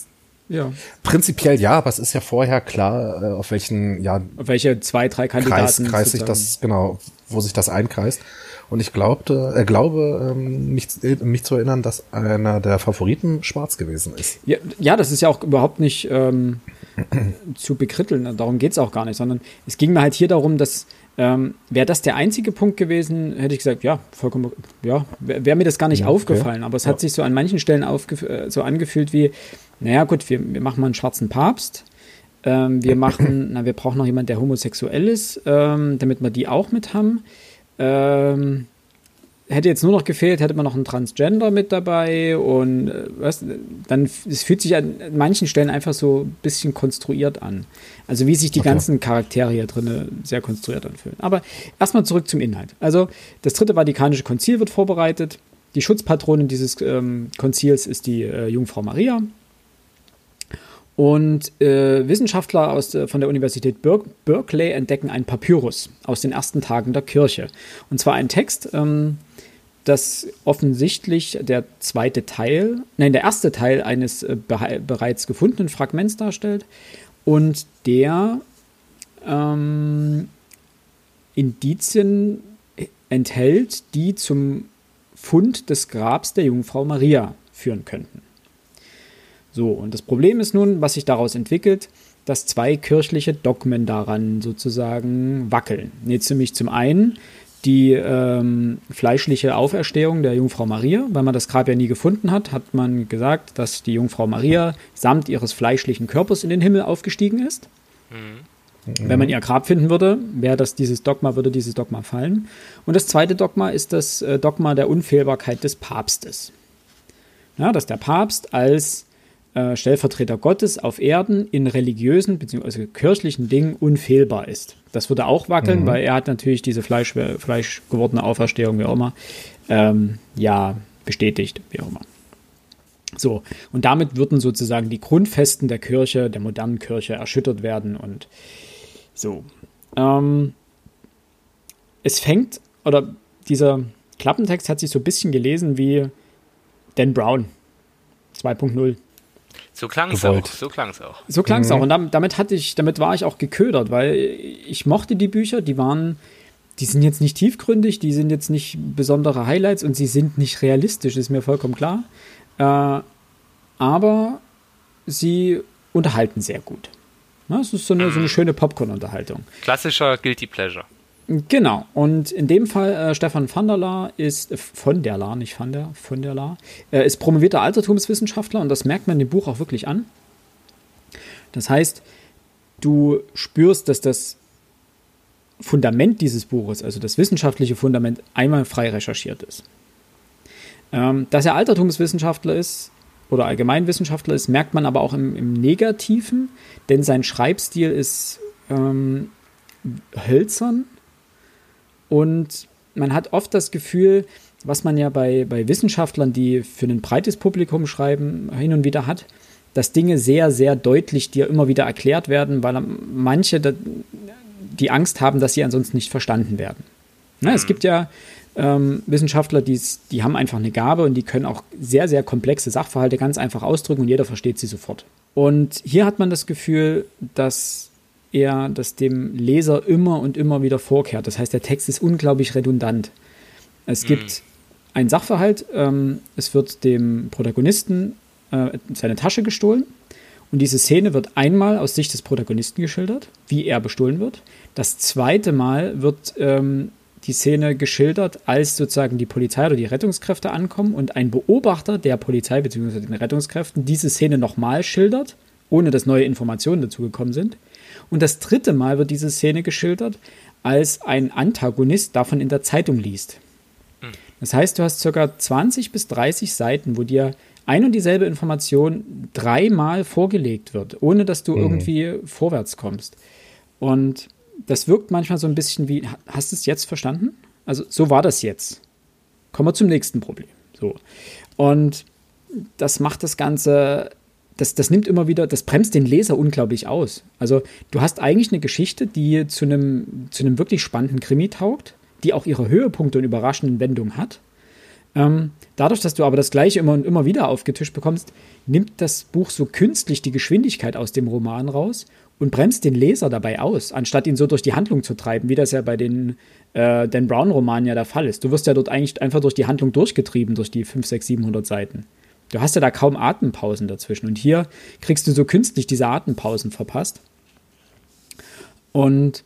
Ja. Prinzipiell ja, aber es ist ja vorher klar, äh, auf welchen, ja, auf welche zwei, drei Kandidaten Kreis, kreis sich das, genau, wo sich das einkreist. Und ich glaubte, äh, glaube, ähm, mich, äh, mich zu erinnern, dass einer der Favoriten schwarz gewesen ist. Ja, ja das ist ja auch überhaupt nicht ähm, zu bekritteln. Darum geht's auch gar nicht, sondern es ging mir halt hier darum, dass ähm, wäre das der einzige Punkt gewesen, hätte ich gesagt, ja, vollkommen, ja, wäre wär mir das gar nicht ja, aufgefallen. Aber es ja. hat sich so an manchen Stellen äh, so angefühlt wie, naja, gut, wir, wir machen mal einen schwarzen Papst. Ähm, wir machen, na, wir brauchen noch jemanden, der homosexuell ist, ähm, damit wir die auch mit haben. Ähm, hätte jetzt nur noch gefehlt, hätte man noch einen Transgender mit dabei und äh, was, dann es fühlt sich an manchen Stellen einfach so ein bisschen konstruiert an. Also wie sich die okay. ganzen Charaktere hier drin sehr konstruiert anfühlen. Aber erstmal zurück zum Inhalt. Also das dritte Vatikanische Konzil wird vorbereitet. Die Schutzpatronin dieses ähm, Konzils ist die äh, Jungfrau Maria. Und äh, Wissenschaftler aus, äh, von der Universität Ber Berkeley entdecken ein Papyrus aus den ersten Tagen der Kirche. Und zwar ein Text, ähm, das offensichtlich der zweite Teil, nein, der erste Teil eines äh, be bereits gefundenen Fragments darstellt und der ähm, Indizien enthält, die zum Fund des Grabs der Jungfrau Maria führen könnten. So, und das Problem ist nun, was sich daraus entwickelt, dass zwei kirchliche Dogmen daran sozusagen wackeln. Nämlich zum einen die ähm, fleischliche Auferstehung der Jungfrau Maria. Weil man das Grab ja nie gefunden hat, hat man gesagt, dass die Jungfrau Maria samt ihres fleischlichen Körpers in den Himmel aufgestiegen ist. Mhm. Wenn man ihr Grab finden würde, wäre das dieses Dogma, würde dieses Dogma fallen. Und das zweite Dogma ist das äh, Dogma der Unfehlbarkeit des Papstes. Ja, dass der Papst als äh, Stellvertreter Gottes auf Erden in religiösen bzw. kirchlichen Dingen unfehlbar ist. Das würde auch wackeln, mhm. weil er hat natürlich diese Fleisch, fleischgewordene Auferstehung, wie auch immer, ähm, ja, bestätigt, wie auch immer. So, und damit würden sozusagen die Grundfesten der Kirche, der modernen Kirche, erschüttert werden und so. Ähm, es fängt, oder dieser Klappentext hat sich so ein bisschen gelesen wie Dan Brown 2.0. So klang es auch. So klang es auch. So klang es mhm. auch. Und damit, hatte ich, damit war ich auch geködert, weil ich mochte die Bücher, die waren, die sind jetzt nicht tiefgründig, die sind jetzt nicht besondere Highlights und sie sind nicht realistisch, ist mir vollkommen klar. Äh, aber sie unterhalten sehr gut. Es ist so eine, so eine mhm. schöne Popcorn-Unterhaltung. Klassischer Guilty Pleasure. Genau, und in dem Fall äh, Stefan van der Laar ist, äh, von der Laar, nicht van der, von der Laar, äh, ist promovierter Altertumswissenschaftler und das merkt man dem Buch auch wirklich an. Das heißt, du spürst, dass das Fundament dieses Buches, also das wissenschaftliche Fundament, einmal frei recherchiert ist. Ähm, dass er Altertumswissenschaftler ist oder Allgemeinwissenschaftler ist, merkt man aber auch im, im Negativen, denn sein Schreibstil ist ähm, hölzern und man hat oft das Gefühl, was man ja bei, bei Wissenschaftlern, die für ein breites Publikum schreiben, hin und wieder hat, dass Dinge sehr, sehr deutlich dir immer wieder erklärt werden, weil manche die Angst haben, dass sie ansonsten nicht verstanden werden. Na, es mhm. gibt ja ähm, Wissenschaftler, die haben einfach eine Gabe und die können auch sehr, sehr komplexe Sachverhalte ganz einfach ausdrücken und jeder versteht sie sofort. Und hier hat man das Gefühl, dass er das dem Leser immer und immer wieder vorkehrt. Das heißt, der Text ist unglaublich redundant. Es mhm. gibt einen Sachverhalt, ähm, es wird dem Protagonisten äh, seine Tasche gestohlen und diese Szene wird einmal aus Sicht des Protagonisten geschildert, wie er bestohlen wird. Das zweite Mal wird ähm, die Szene geschildert, als sozusagen die Polizei oder die Rettungskräfte ankommen und ein Beobachter der Polizei bzw. den Rettungskräften diese Szene nochmal schildert, ohne dass neue Informationen dazu gekommen sind. Und das dritte Mal wird diese Szene geschildert, als ein Antagonist davon in der Zeitung liest. Hm. Das heißt, du hast ca. 20 bis 30 Seiten, wo dir ein und dieselbe Information dreimal vorgelegt wird, ohne dass du mhm. irgendwie vorwärts kommst. Und das wirkt manchmal so ein bisschen wie, hast du es jetzt verstanden? Also so war das jetzt. Kommen wir zum nächsten Problem. So. Und das macht das Ganze das, das nimmt immer wieder, das bremst den Leser unglaublich aus. Also du hast eigentlich eine Geschichte, die zu einem, zu einem wirklich spannenden Krimi taugt, die auch ihre Höhepunkte und überraschenden Wendungen hat. Ähm, dadurch, dass du aber das Gleiche immer und immer wieder aufgetischt bekommst, nimmt das Buch so künstlich die Geschwindigkeit aus dem Roman raus und bremst den Leser dabei aus, anstatt ihn so durch die Handlung zu treiben, wie das ja bei den äh, Dan Brown-Romanen ja der Fall ist. Du wirst ja dort eigentlich einfach durch die Handlung durchgetrieben, durch die 5, 6, 700 Seiten. Du hast ja da kaum Atempausen dazwischen. Und hier kriegst du so künstlich diese Atempausen verpasst. Und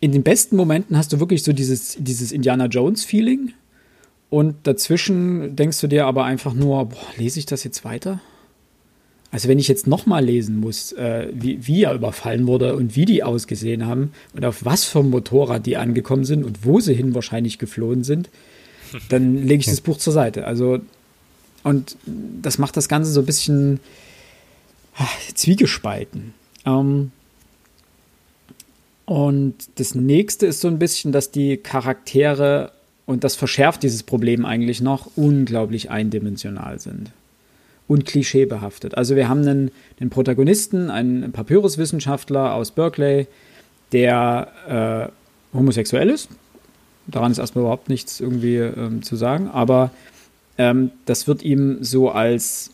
in den besten Momenten hast du wirklich so dieses, dieses Indiana Jones-Feeling. Und dazwischen denkst du dir aber einfach nur, boah, lese ich das jetzt weiter? Also wenn ich jetzt nochmal lesen muss, äh, wie, wie er überfallen wurde und wie die ausgesehen haben und auf was für ein Motorrad die angekommen sind und wo sie hin wahrscheinlich geflohen sind, dann lege ich das Buch zur Seite. Also und das macht das Ganze so ein bisschen ach, zwiegespalten. Ähm, und das nächste ist so ein bisschen, dass die Charaktere, und das verschärft dieses Problem eigentlich noch, unglaublich eindimensional sind. Und klischeebehaftet. Also wir haben einen, einen Protagonisten, einen Papyruswissenschaftler aus Berkeley, der äh, homosexuell ist. Daran ist erstmal überhaupt nichts irgendwie ähm, zu sagen, aber ähm, das wird ihm so als,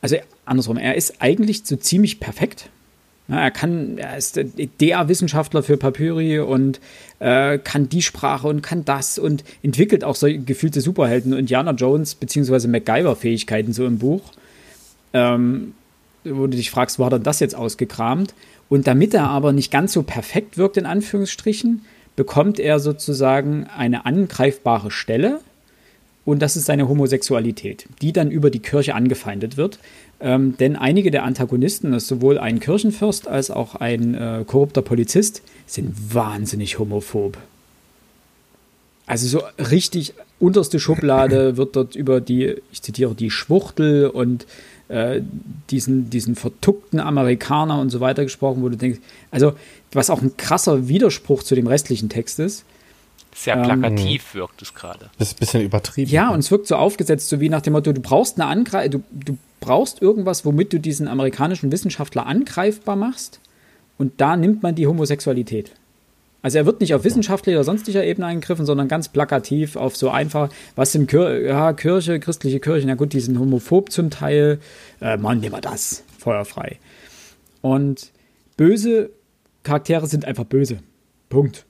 also andersrum, er ist eigentlich so ziemlich perfekt. Ja, er kann, er ist der Wissenschaftler für Papyri und äh, kann die Sprache und kann das und entwickelt auch so gefühlte Superhelden und Indiana Jones bzw. MacGyver-Fähigkeiten so im Buch. Ähm, wo du dich fragst, wo hat er das jetzt ausgekramt? Und damit er aber nicht ganz so perfekt wirkt, in Anführungsstrichen, bekommt er sozusagen eine angreifbare Stelle und das ist seine Homosexualität, die dann über die Kirche angefeindet wird. Ähm, denn einige der Antagonisten, das sowohl ein Kirchenfürst als auch ein äh, korrupter Polizist, sind wahnsinnig homophob. Also so richtig unterste Schublade wird dort über die, ich zitiere, die Schwuchtel und äh, diesen, diesen vertuckten Amerikaner und so weiter gesprochen, wo du denkst, also was auch ein krasser Widerspruch zu dem restlichen Text ist. Sehr plakativ ähm, wirkt es gerade. Das ist ein bisschen übertrieben. Ja, und es wirkt so aufgesetzt, so wie nach dem Motto, du brauchst eine Angreif du, du brauchst irgendwas, womit du diesen amerikanischen Wissenschaftler angreifbar machst. Und da nimmt man die Homosexualität. Also er wird nicht auf wissenschaftlicher oder sonstiger Ebene eingegriffen, sondern ganz plakativ auf so einfach, was im Kir ja, Kirche, christliche Kirchen, na gut, die sind homophob zum Teil. Äh, Mann, nehmen wir das. Feuerfrei. Und böse Charaktere sind einfach böse. Punkt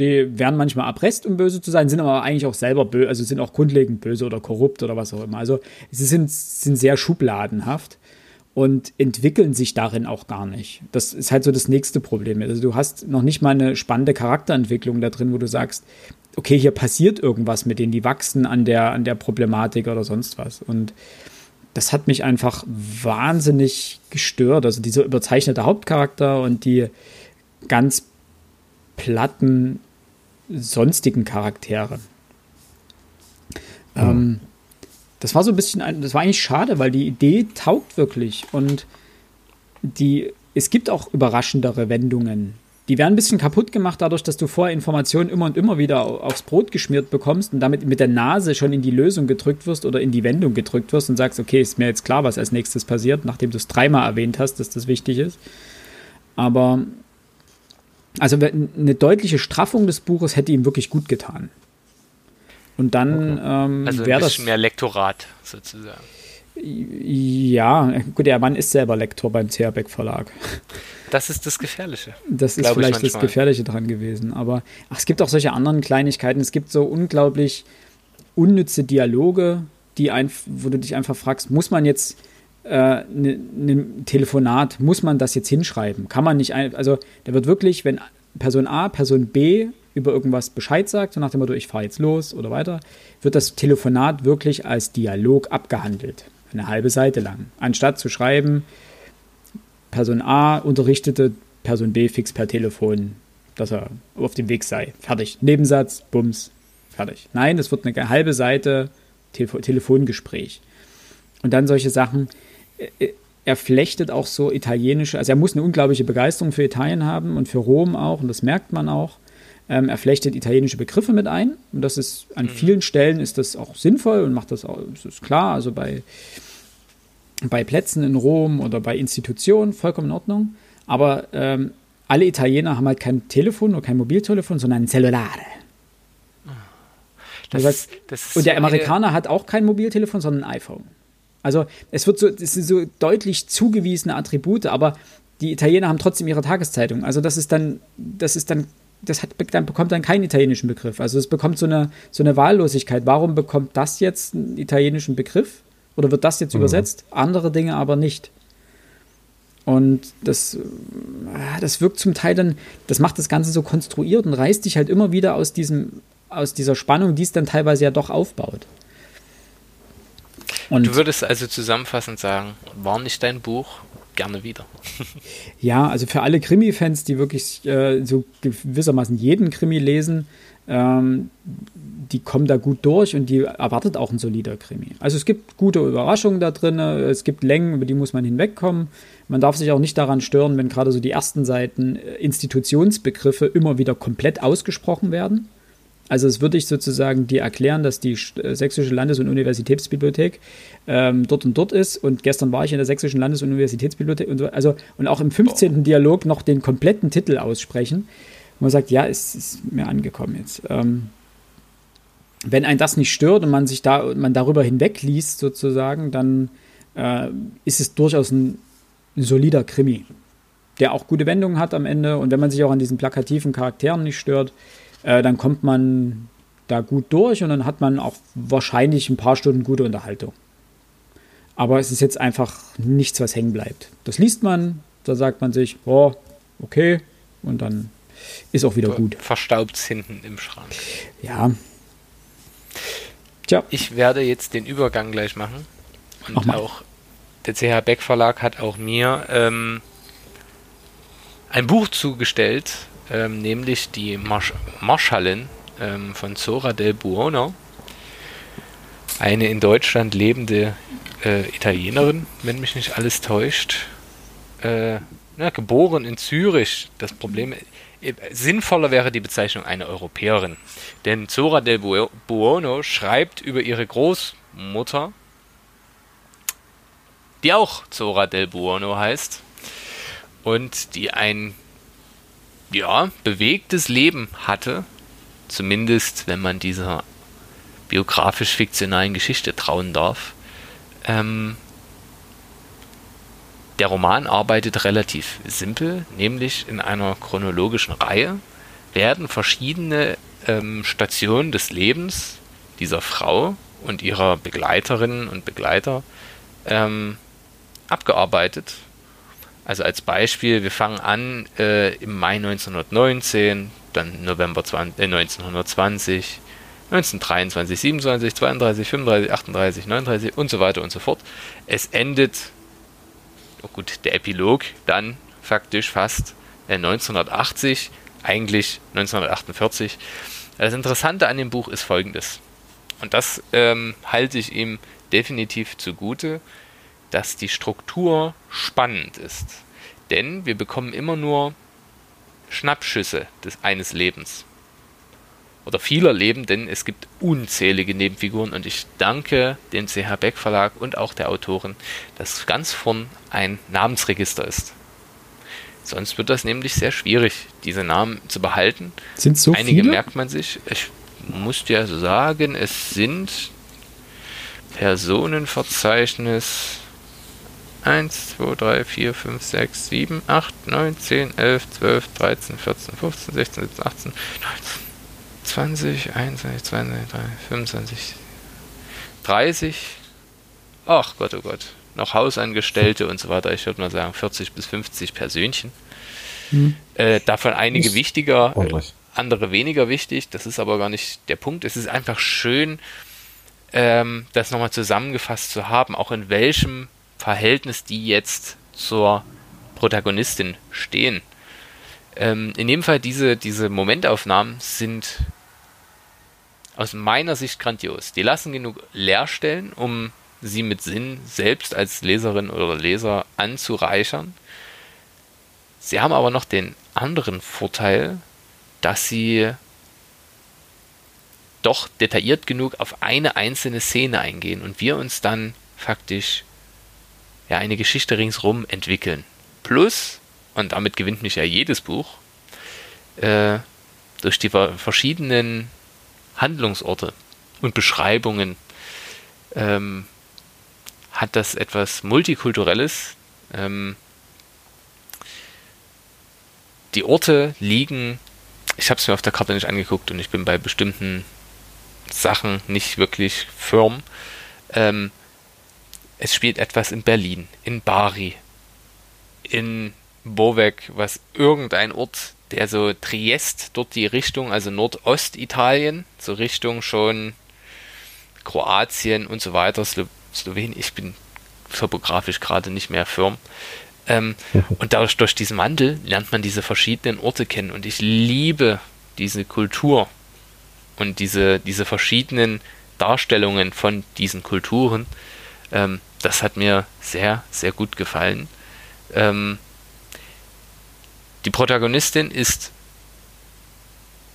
die werden manchmal erpresst, um böse zu sein, sind aber eigentlich auch selber böse, also sind auch grundlegend böse oder korrupt oder was auch immer. Also sie sind, sind sehr schubladenhaft und entwickeln sich darin auch gar nicht. Das ist halt so das nächste Problem. Also du hast noch nicht mal eine spannende Charakterentwicklung da drin, wo du sagst, okay, hier passiert irgendwas mit denen, die wachsen an der, an der Problematik oder sonst was. Und das hat mich einfach wahnsinnig gestört. Also dieser überzeichnete Hauptcharakter und die ganz platten sonstigen Charaktere. Mhm. Ähm, das war so ein bisschen, ein, das war eigentlich schade, weil die Idee taugt wirklich und die, es gibt auch überraschendere Wendungen. Die werden ein bisschen kaputt gemacht dadurch, dass du vorher Informationen immer und immer wieder aufs Brot geschmiert bekommst und damit mit der Nase schon in die Lösung gedrückt wirst oder in die Wendung gedrückt wirst und sagst, okay, ist mir jetzt klar, was als nächstes passiert, nachdem du es dreimal erwähnt hast, dass das wichtig ist. Aber also eine deutliche Straffung des Buches hätte ihm wirklich gut getan. Und dann okay. ähm, also wäre das mehr Lektorat sozusagen. Ja, gut, der Mann ist selber Lektor beim CRBEck Verlag. Das ist das Gefährliche. Das ist vielleicht das Gefährliche dran gewesen. Aber ach, es gibt auch solche anderen Kleinigkeiten. Es gibt so unglaublich unnütze Dialoge, die ein, wo du dich einfach fragst, muss man jetzt äh, ne, ne Telefonat, muss man das jetzt hinschreiben? Kann man nicht, also da wird wirklich, wenn Person A, Person B über irgendwas Bescheid sagt, so nach dem Motto, ich fahre jetzt los oder weiter, wird das Telefonat wirklich als Dialog abgehandelt. Eine halbe Seite lang. Anstatt zu schreiben, Person A unterrichtete Person B fix per Telefon, dass er auf dem Weg sei. Fertig. Nebensatz, Bums, fertig. Nein, es wird eine halbe Seite Telef Telefongespräch. Und dann solche Sachen, er flechtet auch so italienische, also er muss eine unglaubliche Begeisterung für Italien haben und für Rom auch, und das merkt man auch. Ähm, er flechtet italienische Begriffe mit ein. Und das ist an mhm. vielen Stellen ist das auch sinnvoll und macht das auch, das ist klar, also bei, bei Plätzen in Rom oder bei Institutionen vollkommen in Ordnung. Aber ähm, alle Italiener haben halt kein Telefon oder kein Mobiltelefon, sondern ein Cellulare. Das, das, das und der Amerikaner hat auch kein Mobiltelefon, sondern ein iPhone. Also es wird so, es sind so deutlich zugewiesene Attribute, aber die Italiener haben trotzdem ihre Tageszeitung. Also das ist dann, das ist dann, das hat, dann bekommt dann keinen italienischen Begriff. Also es bekommt so eine, so eine Wahllosigkeit. Warum bekommt das jetzt einen italienischen Begriff? Oder wird das jetzt mhm. übersetzt? Andere Dinge aber nicht. Und das, das wirkt zum Teil dann, das macht das Ganze so konstruiert und reißt dich halt immer wieder aus diesem, aus dieser Spannung, die es dann teilweise ja doch aufbaut. Und du würdest also zusammenfassend sagen, war nicht dein Buch, gerne wieder. ja, also für alle Krimi-Fans, die wirklich äh, so gewissermaßen jeden Krimi lesen, ähm, die kommen da gut durch und die erwartet auch ein solider Krimi. Also es gibt gute Überraschungen da drin, es gibt Längen, über die muss man hinwegkommen. Man darf sich auch nicht daran stören, wenn gerade so die ersten Seiten äh, Institutionsbegriffe immer wieder komplett ausgesprochen werden. Also es würde ich sozusagen dir erklären, dass die äh, Sächsische Landes- und Universitätsbibliothek ähm, dort und dort ist. Und gestern war ich in der Sächsischen Landes- und Universitätsbibliothek und, also, und auch im 15. Oh. Dialog noch den kompletten Titel aussprechen. Und man sagt, ja, es ist mir angekommen jetzt. Ähm, wenn ein das nicht stört und man sich da, man darüber hinwegliest sozusagen, dann äh, ist es durchaus ein, ein solider Krimi. der auch gute Wendungen hat am Ende. Und wenn man sich auch an diesen plakativen Charakteren nicht stört, äh, dann kommt man da gut durch und dann hat man auch wahrscheinlich ein paar Stunden gute Unterhaltung. Aber es ist jetzt einfach nichts, was hängen bleibt. Das liest man, da sagt man sich, oh, okay, und dann ist auch wieder gut. Verstaubt hinten im Schrank. Ja. Tja. Ich werde jetzt den Übergang gleich machen. Und auch der CH Beck Verlag hat auch mir ähm, ein Buch zugestellt, ähm, nämlich die Marsch Marschallin ähm, von Zora del Buono. Eine in Deutschland lebende äh, Italienerin, wenn mich nicht alles täuscht. Äh, na, geboren in Zürich. Das Problem, äh, sinnvoller wäre die Bezeichnung eine Europäerin. Denn Zora del Buono schreibt über ihre Großmutter, die auch Zora del Buono heißt und die ein ja, bewegtes Leben hatte, zumindest wenn man dieser biografisch-fiktionalen Geschichte trauen darf. Ähm, der Roman arbeitet relativ simpel, nämlich in einer chronologischen Reihe werden verschiedene ähm, Stationen des Lebens dieser Frau und ihrer Begleiterinnen und Begleiter ähm, abgearbeitet. Also als Beispiel, wir fangen an äh, im Mai 1919, dann November 20, äh, 1920, 1923, 27, 32, 35, 38, 39 und so weiter und so fort. Es endet, oh gut, der Epilog dann faktisch fast äh, 1980, eigentlich 1948. Das Interessante an dem Buch ist folgendes. Und das ähm, halte ich ihm definitiv zugute dass die Struktur spannend ist. Denn wir bekommen immer nur Schnappschüsse des eines Lebens. Oder vieler Leben, denn es gibt unzählige Nebenfiguren und ich danke dem CH Beck Verlag und auch der Autorin, dass ganz vorn ein Namensregister ist. Sonst wird das nämlich sehr schwierig, diese Namen zu behalten. Sind so Einige viele? merkt man sich. Ich muss dir sagen, es sind Personenverzeichnis 1, 2, 3, 4, 5, 6, 7, 8, 9, 10, 11, 12, 13, 14, 15, 16, 17, 18, 19, 20, 21, 22, 23, 25, 30. Ach Gott, oh Gott. Noch Hausangestellte und so weiter. Ich würde mal sagen 40 bis 50 Persönchen. Hm. Äh, davon einige ist wichtiger, ordentlich. andere weniger wichtig. Das ist aber gar nicht der Punkt. Es ist einfach schön, ähm, das nochmal zusammengefasst zu haben, auch in welchem Verhältnis die jetzt zur Protagonistin stehen. Ähm, in dem Fall diese, diese Momentaufnahmen sind aus meiner Sicht grandios. Die lassen genug Leerstellen, um sie mit Sinn selbst als Leserin oder Leser anzureichern. Sie haben aber noch den anderen Vorteil, dass sie doch detailliert genug auf eine einzelne Szene eingehen und wir uns dann faktisch ja eine Geschichte ringsrum entwickeln. Plus, und damit gewinnt mich ja jedes Buch, äh, durch die verschiedenen Handlungsorte und Beschreibungen ähm, hat das etwas Multikulturelles. Ähm, die Orte liegen, ich habe es mir auf der Karte nicht angeguckt und ich bin bei bestimmten Sachen nicht wirklich firm. Ähm, es spielt etwas in Berlin, in Bari, in Bovec, was irgendein Ort, der so Triest, dort die Richtung, also Nordostitalien, so Richtung schon Kroatien und so weiter, Slo Slowenien, ich bin topografisch gerade nicht mehr firm. Ähm, und dadurch, durch diesen Mandel lernt man diese verschiedenen Orte kennen und ich liebe diese Kultur und diese, diese verschiedenen Darstellungen von diesen Kulturen. Ähm, das hat mir sehr, sehr gut gefallen. Ähm, die Protagonistin ist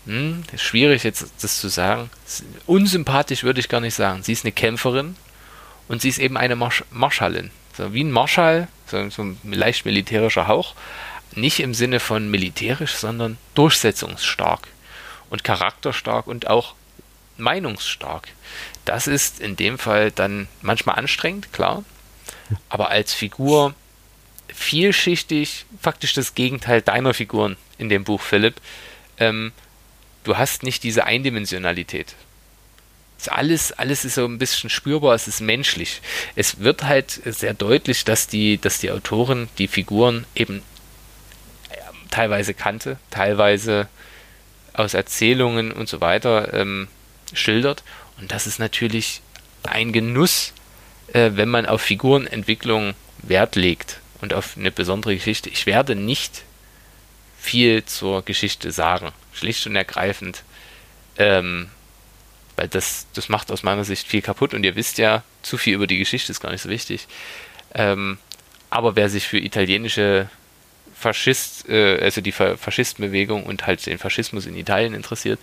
hm, schwierig jetzt das zu sagen. Unsympathisch würde ich gar nicht sagen. Sie ist eine Kämpferin und sie ist eben eine Marsch Marschallin. So wie ein Marschall, so, so ein leicht militärischer Hauch. Nicht im Sinne von militärisch, sondern durchsetzungsstark und charakterstark und auch meinungsstark. Das ist in dem Fall dann manchmal anstrengend, klar. Aber als Figur vielschichtig, faktisch das Gegenteil deiner Figuren in dem Buch, Philipp. Ähm, du hast nicht diese Eindimensionalität. Alles, alles ist so ein bisschen spürbar, es ist menschlich. Es wird halt sehr deutlich, dass die, dass die Autorin die Figuren eben äh, teilweise kannte, teilweise aus Erzählungen und so weiter ähm, schildert. Und das ist natürlich ein Genuss, äh, wenn man auf Figurenentwicklung Wert legt und auf eine besondere Geschichte. Ich werde nicht viel zur Geschichte sagen, schlicht und ergreifend, ähm, weil das, das macht aus meiner Sicht viel kaputt und ihr wisst ja, zu viel über die Geschichte ist gar nicht so wichtig. Ähm, aber wer sich für italienische Faschist, äh, also die Faschistenbewegung und halt den Faschismus in Italien interessiert,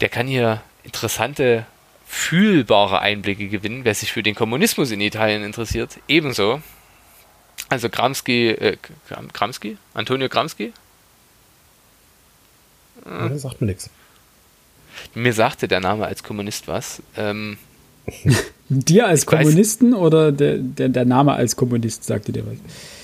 der kann hier interessante, fühlbare Einblicke gewinnen. Wer sich für den Kommunismus in Italien interessiert, ebenso. Also Gramsci, äh, Gramsci? Antonio Gramsci? Ja, das sagt mir nichts. Mir sagte der Name als Kommunist was. Ähm, Dir als Kommunisten weiß, oder der, der, der Name als Kommunist sagte dir was?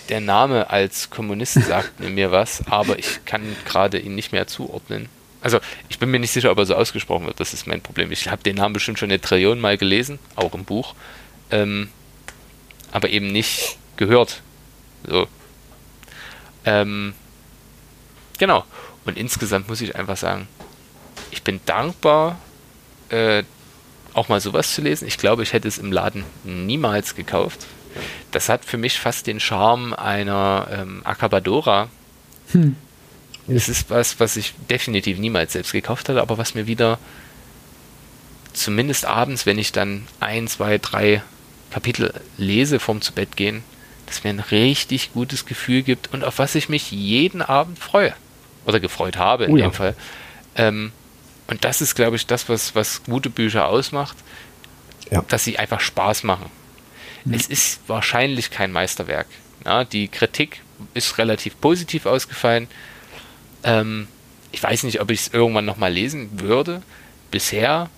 Der Name als Kommunist sagt mir was, aber ich kann gerade ihn nicht mehr zuordnen. Also ich bin mir nicht sicher, ob er so ausgesprochen wird. Das ist mein Problem. Ich habe den Namen bestimmt schon eine Trillion Mal gelesen, auch im Buch, ähm, aber eben nicht gehört. So. Ähm, genau. Und insgesamt muss ich einfach sagen, ich bin dankbar, äh, auch mal sowas zu lesen. Ich glaube, ich hätte es im Laden niemals gekauft. Das hat für mich fast den Charme einer ähm, Acabadora. Hm. Es ist was, was ich definitiv niemals selbst gekauft hatte, aber was mir wieder zumindest abends, wenn ich dann ein, zwei, drei Kapitel lese vom zu Bett gehen, das mir ein richtig gutes Gefühl gibt und auf was ich mich jeden Abend freue. Oder gefreut habe in oh ja. dem Fall. Ähm, und das ist, glaube ich, das, was, was gute Bücher ausmacht, ja. dass sie einfach Spaß machen. Mhm. Es ist wahrscheinlich kein Meisterwerk. Ja, die Kritik ist relativ positiv ausgefallen. Ähm, ich weiß nicht, ob ich es irgendwann nochmal lesen würde. Bisher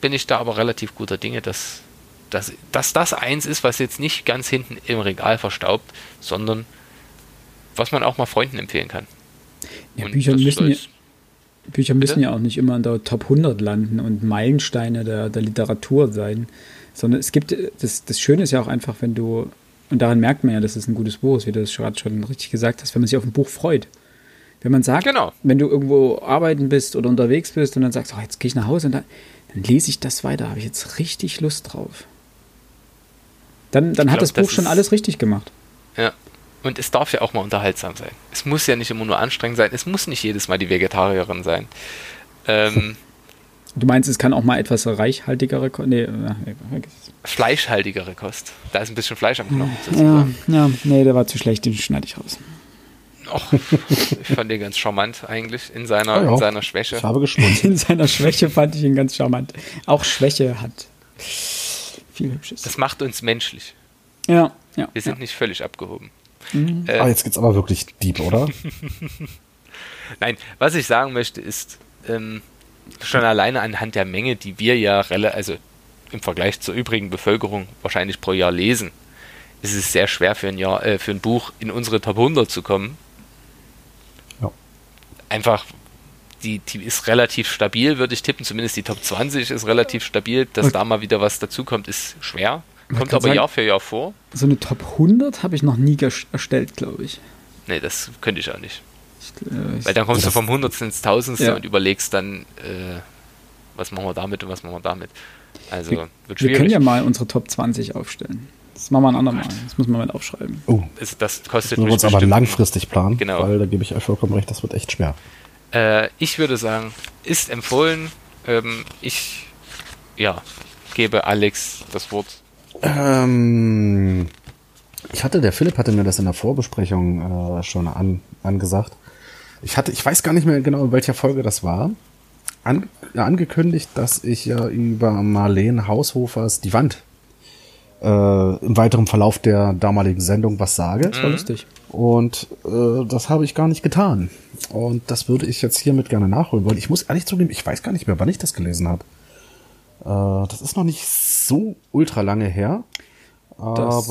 bin ich da aber relativ guter Dinge, dass, dass, dass das eins ist, was jetzt nicht ganz hinten im Regal verstaubt, sondern was man auch mal Freunden empfehlen kann. Ja, Bücher müssen, ja, Bücher müssen ja auch nicht immer in der Top 100 landen und Meilensteine der, der Literatur sein, sondern es gibt, das, das Schöne ist ja auch einfach, wenn du, und daran merkt man ja, dass es ein gutes Buch ist, wie du das gerade schon richtig gesagt hast, wenn man sich auf ein Buch freut. Wenn man sagt, genau. wenn du irgendwo arbeiten bist oder unterwegs bist und dann sagst, oh, jetzt gehe ich nach Hause und dann, dann lese ich das weiter, habe ich jetzt richtig Lust drauf. Dann, dann hat glaub, das Buch das schon alles richtig gemacht. Ja. Und es darf ja auch mal unterhaltsam sein. Es muss ja nicht immer nur anstrengend sein. Es muss nicht jedes Mal die Vegetarierin sein. Ähm, du meinst, es kann auch mal etwas reichhaltigere Kost? Nee, nee, Fleischhaltigere Kost. Da ist ein bisschen Fleisch am Knochen. Ja, ja, nee, der war zu schlecht, den schneide ich raus. Och, ich fand ihn ganz charmant eigentlich in seiner, ja, in seiner Schwäche. Ich habe geschmunzelt. In seiner Schwäche fand ich ihn ganz charmant. Auch Schwäche hat viel Hübsches. Das macht uns menschlich. Ja, ja. Wir sind ja. nicht völlig abgehoben. Mhm. Äh, ah, jetzt geht's aber wirklich deep, oder? Nein, was ich sagen möchte ist, ähm, schon alleine anhand der Menge, die wir ja, also im Vergleich zur übrigen Bevölkerung wahrscheinlich pro Jahr lesen, ist es sehr schwer für ein, Jahr, äh, für ein Buch in unsere Top 100 zu kommen. Einfach, die, die ist relativ stabil, würde ich tippen. Zumindest die Top 20 ist relativ stabil. Dass okay. da mal wieder was dazukommt, ist schwer. Kommt aber sagen, Jahr für Jahr vor. So eine Top 100 habe ich noch nie erstellt, glaube ich. Nee, das könnte ich auch nicht. Ich, äh, Weil dann kommst du vom Hundertsten ins Tausendste ja. und überlegst dann, äh, was machen wir damit und was machen wir damit. Also, wir, wird schwierig. Wir können ja mal unsere Top 20 aufstellen. Das machen wir ein andermal. Das muss man mal aufschreiben. Oh. Das, das kostet das uns aber langfristig planen, genau. weil da gebe ich euch vollkommen recht, das wird echt schwer. Äh, ich würde sagen, ist empfohlen. Ähm, ich ja, gebe Alex das Wort ähm, ich hatte, der Philipp hatte mir das in der Vorbesprechung äh, schon an, angesagt. Ich hatte, ich weiß gar nicht mehr genau, in welcher Folge das war, an, angekündigt, dass ich ja über Marlene Haushofers Die Wand äh, im weiteren Verlauf der damaligen Sendung was sage. Das war mhm. lustig. Und äh, das habe ich gar nicht getan. Und das würde ich jetzt hiermit gerne nachholen wollen. Ich muss ehrlich zugeben, ich weiß gar nicht mehr, wann ich das gelesen habe. Äh, das ist noch nicht so ultra lange her. Aber das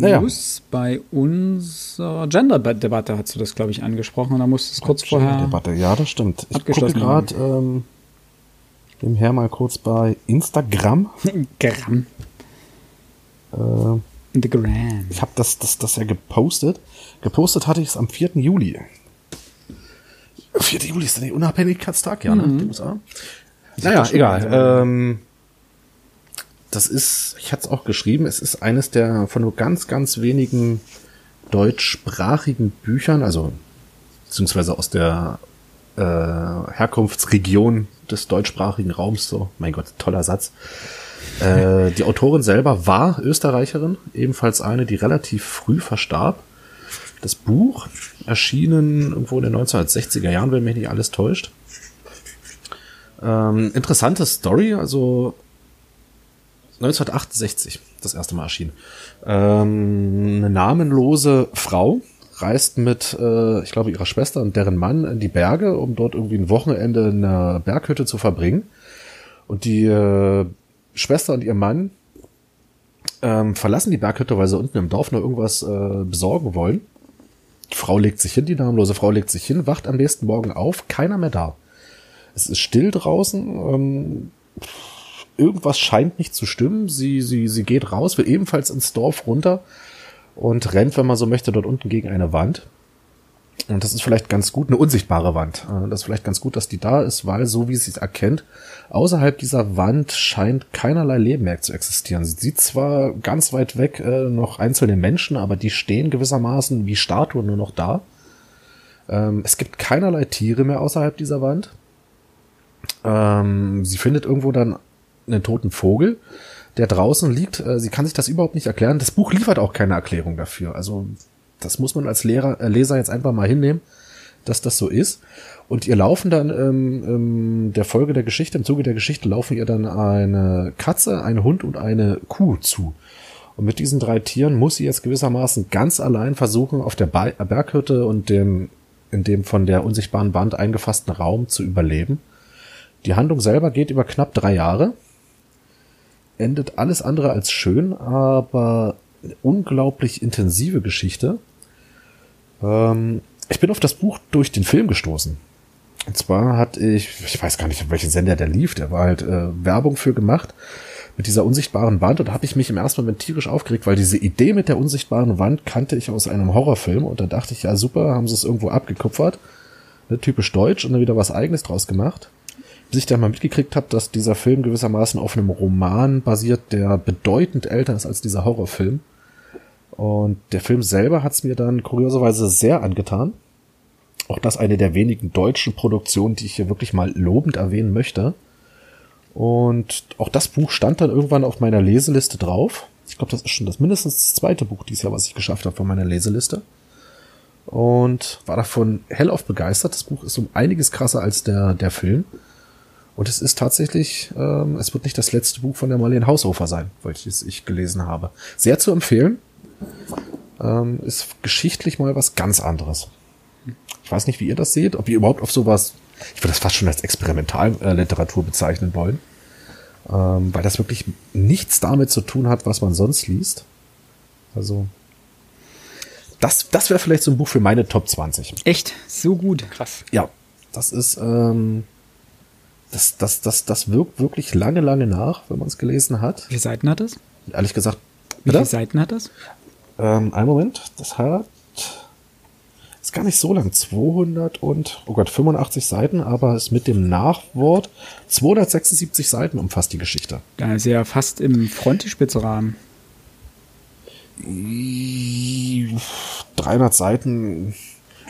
naja. muss bei unserer Gender-Debatte, hast du das, glaube ich, angesprochen. Und da musst du es kurz vorher. Debatte. Ja, das stimmt. Ich gucke gerade ähm, nebenher mal kurz bei Instagram. Gramm. Äh, The Gram. ich habe das, das, das ja gepostet. Gepostet hatte ich es am 4. Juli. 4. Juli ist der Unabhängigkeitstag, ja, ne? Mhm. Die USA. Naja, egal. Ähm, das ist, ich hatte es auch geschrieben, es ist eines der von nur ganz, ganz wenigen deutschsprachigen Büchern, also beziehungsweise aus der äh, Herkunftsregion des deutschsprachigen Raums, so, mein Gott, toller Satz. Äh, die Autorin selber war Österreicherin, ebenfalls eine, die relativ früh verstarb. Das Buch erschienen irgendwo in den 1960er Jahren, wenn mich nicht alles täuscht. Ähm, interessante Story, also 1968 das erste Mal erschien. Ähm, eine namenlose Frau reist mit, äh, ich glaube, ihrer Schwester und deren Mann in die Berge, um dort irgendwie ein Wochenende in einer Berghütte zu verbringen. Und die äh, Schwester und ihr Mann ähm, verlassen die Berghütte, weil sie unten im Dorf noch irgendwas äh, besorgen wollen. Die Frau legt sich hin, die namenlose Frau legt sich hin, wacht am nächsten Morgen auf, keiner mehr da. Es ist still draußen, ähm, irgendwas scheint nicht zu stimmen. Sie, sie, sie geht raus, will ebenfalls ins Dorf runter und rennt, wenn man so möchte, dort unten gegen eine Wand. Und das ist vielleicht ganz gut, eine unsichtbare Wand. Äh, Das ist vielleicht ganz gut, dass die da ist, weil so wie sie es erkennt, außerhalb dieser Wand scheint keinerlei Leben mehr zu existieren. Sie sieht zwar ganz weit weg äh, noch einzelne Menschen, aber die stehen gewissermaßen wie Statuen nur noch da. Ähm, es gibt keinerlei Tiere mehr außerhalb dieser Wand. Ähm, sie findet irgendwo dann einen toten Vogel, der draußen liegt. Äh, sie kann sich das überhaupt nicht erklären. Das Buch liefert auch keine Erklärung dafür. Also das muss man als Lehrer, äh, Leser jetzt einfach mal hinnehmen, dass das so ist. Und ihr laufen dann ähm, ähm, der Folge der Geschichte, im Zuge der Geschichte laufen ihr dann eine Katze, ein Hund und eine Kuh zu. Und mit diesen drei Tieren muss sie jetzt gewissermaßen ganz allein versuchen, auf der Ba- Berghütte und dem in dem von der unsichtbaren Wand eingefassten Raum zu überleben. Die Handlung selber geht über knapp drei Jahre, endet alles andere als schön, aber unglaublich intensive Geschichte. Ähm, ich bin auf das Buch durch den Film gestoßen. Und zwar hatte ich, ich weiß gar nicht, welchen Sender der lief, der war halt äh, Werbung für gemacht mit dieser unsichtbaren Wand und da habe ich mich im ersten Moment tierisch aufgeregt, weil diese Idee mit der unsichtbaren Wand kannte ich aus einem Horrorfilm und da dachte ich, ja super, haben sie es irgendwo abgekupfert, ne, typisch deutsch und dann wieder was eigenes draus gemacht. Bis ich dann mal mitgekriegt habe, dass dieser Film gewissermaßen auf einem Roman basiert, der bedeutend älter ist als dieser Horrorfilm. Und der Film selber hat es mir dann kurioserweise sehr angetan. Auch das eine der wenigen deutschen Produktionen, die ich hier wirklich mal lobend erwähnen möchte. Und auch das Buch stand dann irgendwann auf meiner Leseliste drauf. Ich glaube, das ist schon das mindestens das zweite Buch dieses Jahr, was ich geschafft habe von meiner Leseliste. Und war davon hellauf begeistert. Das Buch ist um einiges krasser als der, der Film. Und es ist tatsächlich, ähm, es wird nicht das letzte Buch von der Marlene Haushofer sein, welches ich gelesen habe. Sehr zu empfehlen. Ähm, ist geschichtlich mal was ganz anderes. Ich weiß nicht, wie ihr das seht, ob ihr überhaupt auf sowas, ich würde das fast schon als Experimentalliteratur bezeichnen wollen, ähm, weil das wirklich nichts damit zu tun hat, was man sonst liest. Also, das, das wäre vielleicht so ein Buch für meine Top 20. Echt? So gut. Krass. Ja, das ist, ähm, das, das, das, das wirkt wirklich lange, lange nach, wenn man es gelesen hat. Wie viele Seiten hat das? Ehrlich gesagt, Wie viele? Seiten hat das? Ähm, einen Moment, das hat ist gar nicht so lang, 200 und, oh Gott, 85 Seiten, aber ist mit dem Nachwort 276 Seiten umfasst die Geschichte. Da ist ja fast im Frontispitzrahmen. 300 Seiten.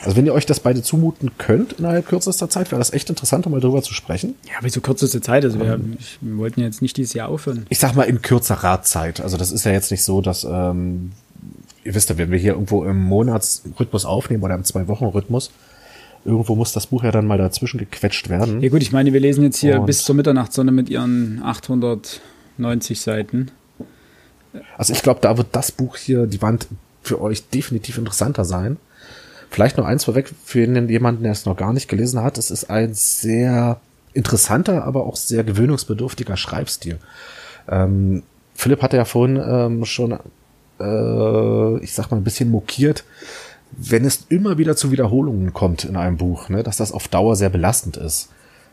Also wenn ihr euch das beide zumuten könnt innerhalb kürzester Zeit, wäre das echt interessant, mal drüber zu sprechen. Ja, aber so kürzeste Zeit. Also wir, ich, wir wollten jetzt nicht dieses Jahr aufhören. Ich sag mal in kürzerer Zeit. Also das ist ja jetzt nicht so, dass, ähm, ihr wisst ja, wenn wir hier irgendwo im Monatsrhythmus aufnehmen oder im Zwei-Wochen-Rhythmus, irgendwo muss das Buch ja dann mal dazwischen gequetscht werden. Ja gut, ich meine, wir lesen jetzt hier Und- bis zur Mitternachtssonne mit ihren 890 Seiten. Also ich glaube, da wird das Buch hier, die Wand, für euch definitiv interessanter sein. Vielleicht noch eins vorweg für jemanden, der es noch gar nicht gelesen hat. Es ist ein sehr interessanter, aber auch sehr gewöhnungsbedürftiger Schreibstil. Ähm, Philipp hatte ja vorhin ähm, schon äh, ich sag mal, ein bisschen mokiert, wenn es immer wieder zu Wiederholungen kommt in einem Buch, ne, dass das auf Dauer sehr belastend ist.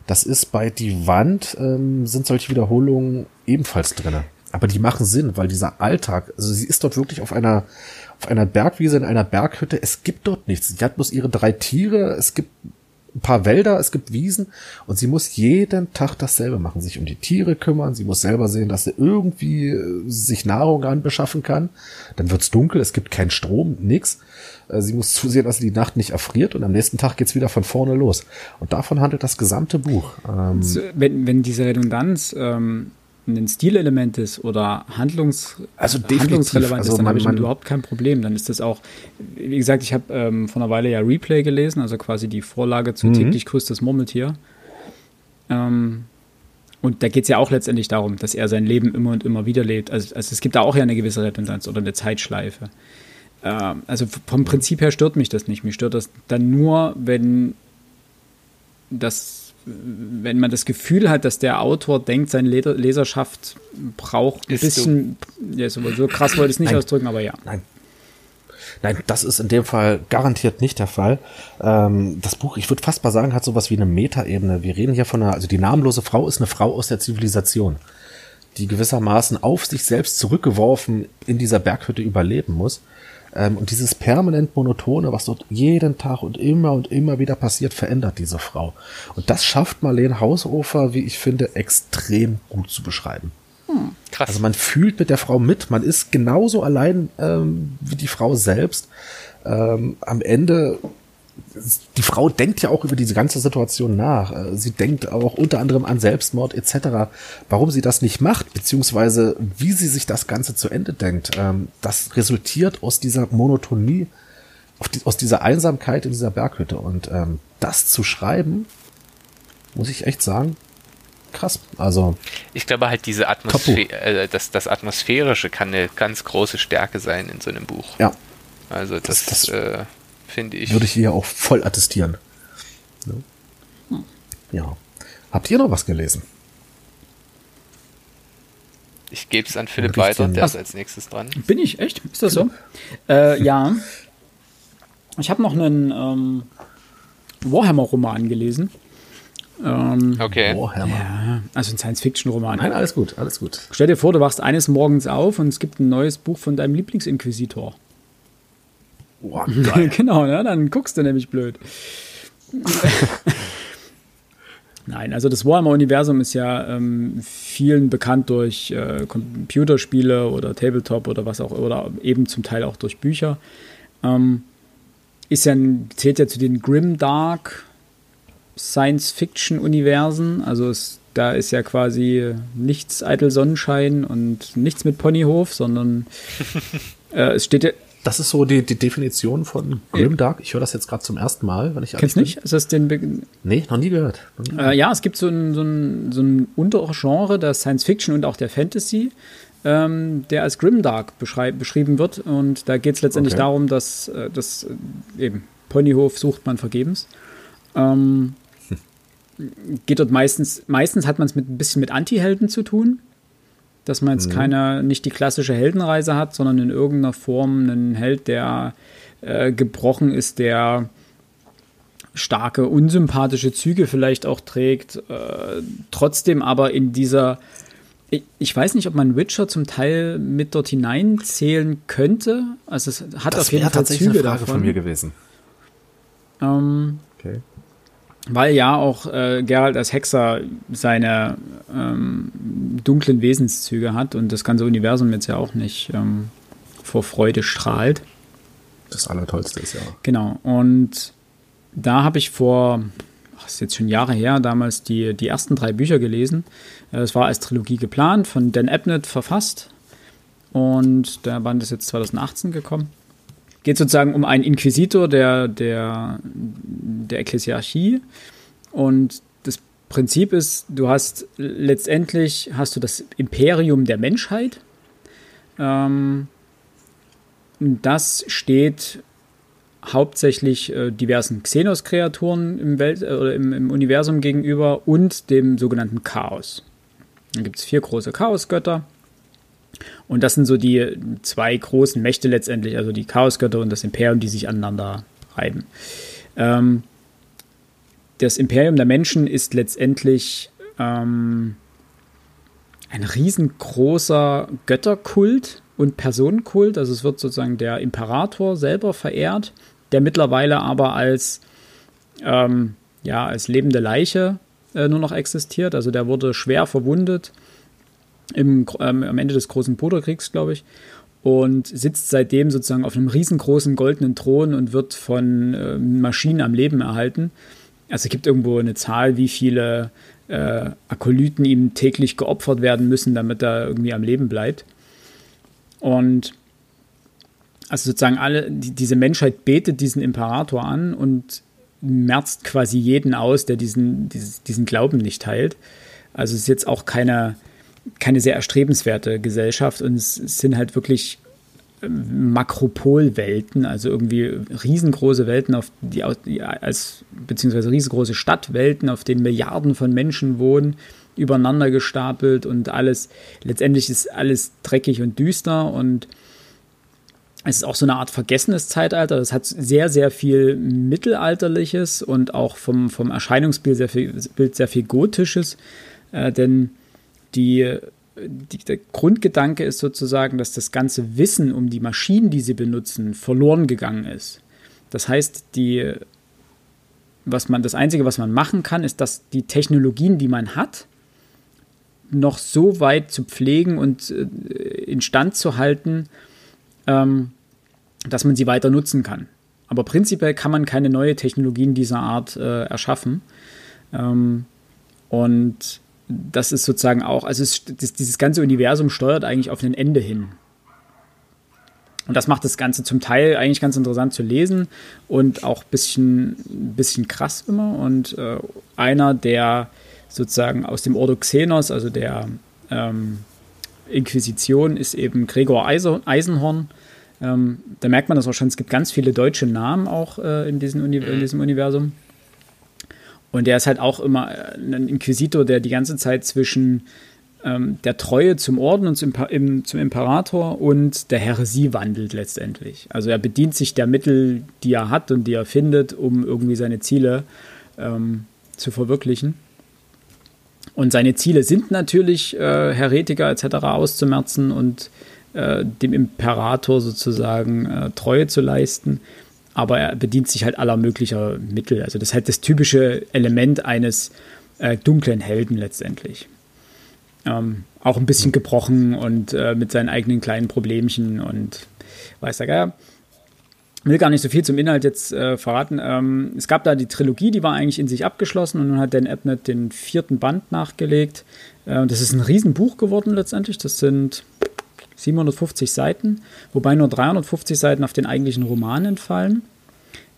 Das ist bei Die Wand, ähm, sind solche Wiederholungen ebenfalls drinne. Aber die machen Sinn, weil dieser Alltag, also sie ist dort wirklich auf einer, auf einer Bergwiese, in einer Berghütte. Es gibt dort nichts. Sie hat bloß ihre drei Tiere. Es gibt ein paar Wälder, es gibt Wiesen und sie muss jeden Tag dasselbe machen, sich um die Tiere kümmern, sie muss selber sehen, dass sie irgendwie äh, sich Nahrung anbeschaffen kann. Dann wird's dunkel, es gibt keinen Strom, nix. Äh, sie muss zusehen, dass sie die Nacht nicht erfriert und am nächsten Tag geht's wieder von vorne los. Und davon handelt das gesamte Buch. Ähm wenn, wenn diese Redundanz ähm, ein Stilelement ist oder Handlungs also handlungsrelevant also ist, dann habe ich man, überhaupt kein Problem. Dann ist das auch, wie gesagt, ich habe ähm, vor einer Weile ja Replay gelesen, also quasi die Vorlage zu Mhm. täglich grüßtes Murmeltier. Ähm, und da geht es ja auch letztendlich darum, dass er sein Leben immer und immer wieder lebt. Also, also es gibt da auch ja eine gewisse Redundanz oder eine Zeitschleife. Ähm, also vom Prinzip her stört mich das nicht. Mich stört das dann nur, wenn das wenn man das Gefühl hat, dass der Autor denkt, seine Leserschaft braucht ein Ist bisschen, ja, so, so krass wollte ich es nicht Nein. ausdrücken, aber ja. Nein. Nein, das ist in dem Fall garantiert nicht der Fall. Ähm, das Buch, ich würde fast mal sagen, hat sowas wie eine Metaebene. Wir reden hier von einer, also die namenlose Frau ist eine Frau aus der Zivilisation, die gewissermaßen auf sich selbst zurückgeworfen in dieser Berghütte überleben muss. Ähm, und dieses permanent monotone, was dort jeden Tag und immer und immer wieder passiert, verändert diese Frau. Und das schafft Marlene Haushofer, wie ich finde, extrem gut zu beschreiben. Krass. Also man fühlt mit der Frau mit, man ist genauso allein ähm, wie die Frau selbst. Ähm, am Ende, die Frau denkt ja auch über diese ganze Situation nach. Äh, Sie denkt auch unter anderem an Selbstmord etc. Warum sie das nicht macht, beziehungsweise wie sie sich das Ganze zu Ende denkt, ähm, das resultiert aus dieser Monotonie, aus dieser Einsamkeit in dieser Berghütte. Und ähm, das zu schreiben, muss ich echt sagen, krass. Also Ich glaube halt diese Atmosphäre, äh, das, das Atmosphärische kann eine ganz große Stärke sein in so einem Buch. ja, Also das, Das- das äh, finde ich. würde ich hier auch voll attestieren. Ja. ja. Habt ihr noch was gelesen? ich gebe es an Philipp weiter, der ist als nächstes dran. Bin ich, echt? Ist das so? Äh, ja. Ich habe noch einen ähm, Warhammer-Roman gelesen. Ähm, Okay. Warhammer. ja, also ein Science-Fiction-Roman. Nein, alles gut, alles gut. Stell dir vor, du wachst eines Morgens auf und es gibt ein neues Buch von deinem Lieblingsinquisitor. Boah, geil. genau, ne? dann guckst du nämlich blöd. Nein, also das Warhammer-Universum ist ja ähm, vielen bekannt durch äh, Computerspiele oder Tabletop oder was auch, oder eben zum Teil auch durch Bücher. Ähm, ist ja, zählt ja zu den Grimdark Science-Fiction-Universen. Also es, da ist ja quasi nichts eitel Sonnenschein und nichts mit Ponyhof, sondern äh, es steht ja, Das ist so die, die Definition von Grimdark. Ich höre das jetzt gerade zum ersten Mal, wenn ich kennst nicht? Ist das den Be Nee, noch nie gehört. Noch nie Äh, ja, es gibt so ein, so ein, so ein Untergenre der Science Fiction und auch der Fantasy, ähm, der als Grimdark beschrieben wird. Und da geht es letztendlich Okay. darum, dass, äh, dass äh, eben Ponyhof sucht man vergebens. Ähm, geht dort meistens, meistens hat man es mit ein bisschen mit Anti-Helden zu tun. Dass man jetzt keine, nicht die klassische Heldenreise hat, sondern in irgendeiner Form einen Held, der äh, gebrochen ist, der starke, unsympathische Züge vielleicht auch trägt, äh, trotzdem aber in dieser, ich, weiß nicht, ob man Witcher zum Teil mit dort hineinzählen könnte. Also es hat Das auf jeden Fall tatsächlich Züge eine Frage davon. von mir gewesen. Ähm, Okay. Weil ja auch äh, Geralt als Hexer seine ähm, dunklen Wesenszüge hat und das ganze Universum jetzt ja auch nicht ähm, vor Freude strahlt. Das Allertollste ist ja. Genau. Und da habe ich vor, ach, ist jetzt schon Jahre her, damals die, die ersten drei Bücher gelesen. Äh, Es war als Trilogie geplant, von Dan Abnett verfasst. Und der Band ist jetzt 2018 gekommen. Geht sozusagen um einen Inquisitor der, der, der Ekklesiarchie. Und das Prinzip ist, du hast letztendlich hast du das Imperium der Menschheit. Ähm, das steht hauptsächlich äh, diversen Xenos-Kreaturen im, Welt, äh, im, im Universum gegenüber und dem sogenannten Chaos. Dann gibt es vier große Chaosgötter Und das sind so die zwei großen Mächte letztendlich, also die Chaosgötter und das Imperium, die sich aneinander reiben. Ähm, das Imperium der Menschen ist letztendlich ähm, ein riesengroßer Götterkult und Personenkult. Also es wird sozusagen der Imperator selber verehrt, der mittlerweile aber als, ähm, ja, als lebende Leiche äh, nur noch existiert. Also der wurde schwer verwundet im, ähm, am Ende des Großen Bruderkriegs, glaube ich. Und sitzt seitdem sozusagen auf einem riesengroßen goldenen Thron und wird von äh, Maschinen am Leben erhalten. Also es gibt irgendwo eine Zahl, wie viele äh, Akolyten ihm täglich geopfert werden müssen, damit er irgendwie am Leben bleibt. Und also sozusagen alle, die, diese Menschheit betet diesen Imperator an und merzt quasi jeden aus, der diesen, dieses, diesen Glauben nicht teilt. Also es ist jetzt auch keine, keine sehr erstrebenswerte Gesellschaft und es, sind halt wirklich ähm, Makropolwelten, also irgendwie riesengroße Welten, auf die, als beziehungsweise riesengroße Stadtwelten, auf denen Milliarden von Menschen wohnen, übereinander gestapelt und alles, letztendlich ist alles dreckig und düster und es ist auch so eine Art vergessenes Zeitalter. Das hat sehr, sehr viel Mittelalterliches und auch vom, vom Erscheinungsbild sehr viel, sehr viel Gotisches. Äh, denn die, die, der Grundgedanke ist sozusagen, dass das ganze Wissen um die Maschinen, die sie benutzen, verloren gegangen ist. Das heißt, die, was man, das Einzige, was man machen kann, ist, dass die Technologien, die man hat, noch so weit zu pflegen und äh, instand zu halten, ähm, dass man sie weiter nutzen kann. Aber prinzipiell kann man keine neue Technologien dieser Art äh, erschaffen. Ähm, und das ist sozusagen auch, also es, das, dieses ganze Universum steuert eigentlich auf ein Ende hin. Und das macht das Ganze zum Teil eigentlich ganz interessant zu lesen und auch ein bisschen, bisschen krass immer. Und äh, einer, der sozusagen aus dem Ordo Xenos, also der ähm, Inquisition, ist eben Gregor Eisenhorn. Ähm, da merkt man das auch schon, es gibt ganz viele deutsche Namen auch äh, in, diesem mhm. diesem Universum. Und der ist halt auch immer äh, ein Inquisitor, der die ganze Zeit zwischen ähm, der Treue zum Orden und zum, im, zum, Imperator und der Heresie wandelt letztendlich. Also er bedient sich der Mittel, die er hat und die er findet, um irgendwie seine Ziele ähm, zu verwirklichen. Und seine Ziele sind natürlich, äh, Heretiker etc. auszumerzen und äh, dem Imperator sozusagen äh, Treue zu leisten. Aber er bedient sich halt aller möglicher Mittel. Also das ist halt das typische Element eines äh, dunklen Helden letztendlich. Ähm, auch ein bisschen gebrochen und äh, mit seinen eigenen kleinen Problemchen und weiß der Geier will gar nicht so viel zum Inhalt jetzt äh, verraten. Ähm, es gab da die Trilogie, die war eigentlich in sich abgeschlossen und nun hat Dan Abnett den vierten Band nachgelegt. Äh, das ist ein Riesenbuch geworden letztendlich. Das sind 750 Seiten, wobei nur 350 Seiten auf den eigentlichen Roman entfallen.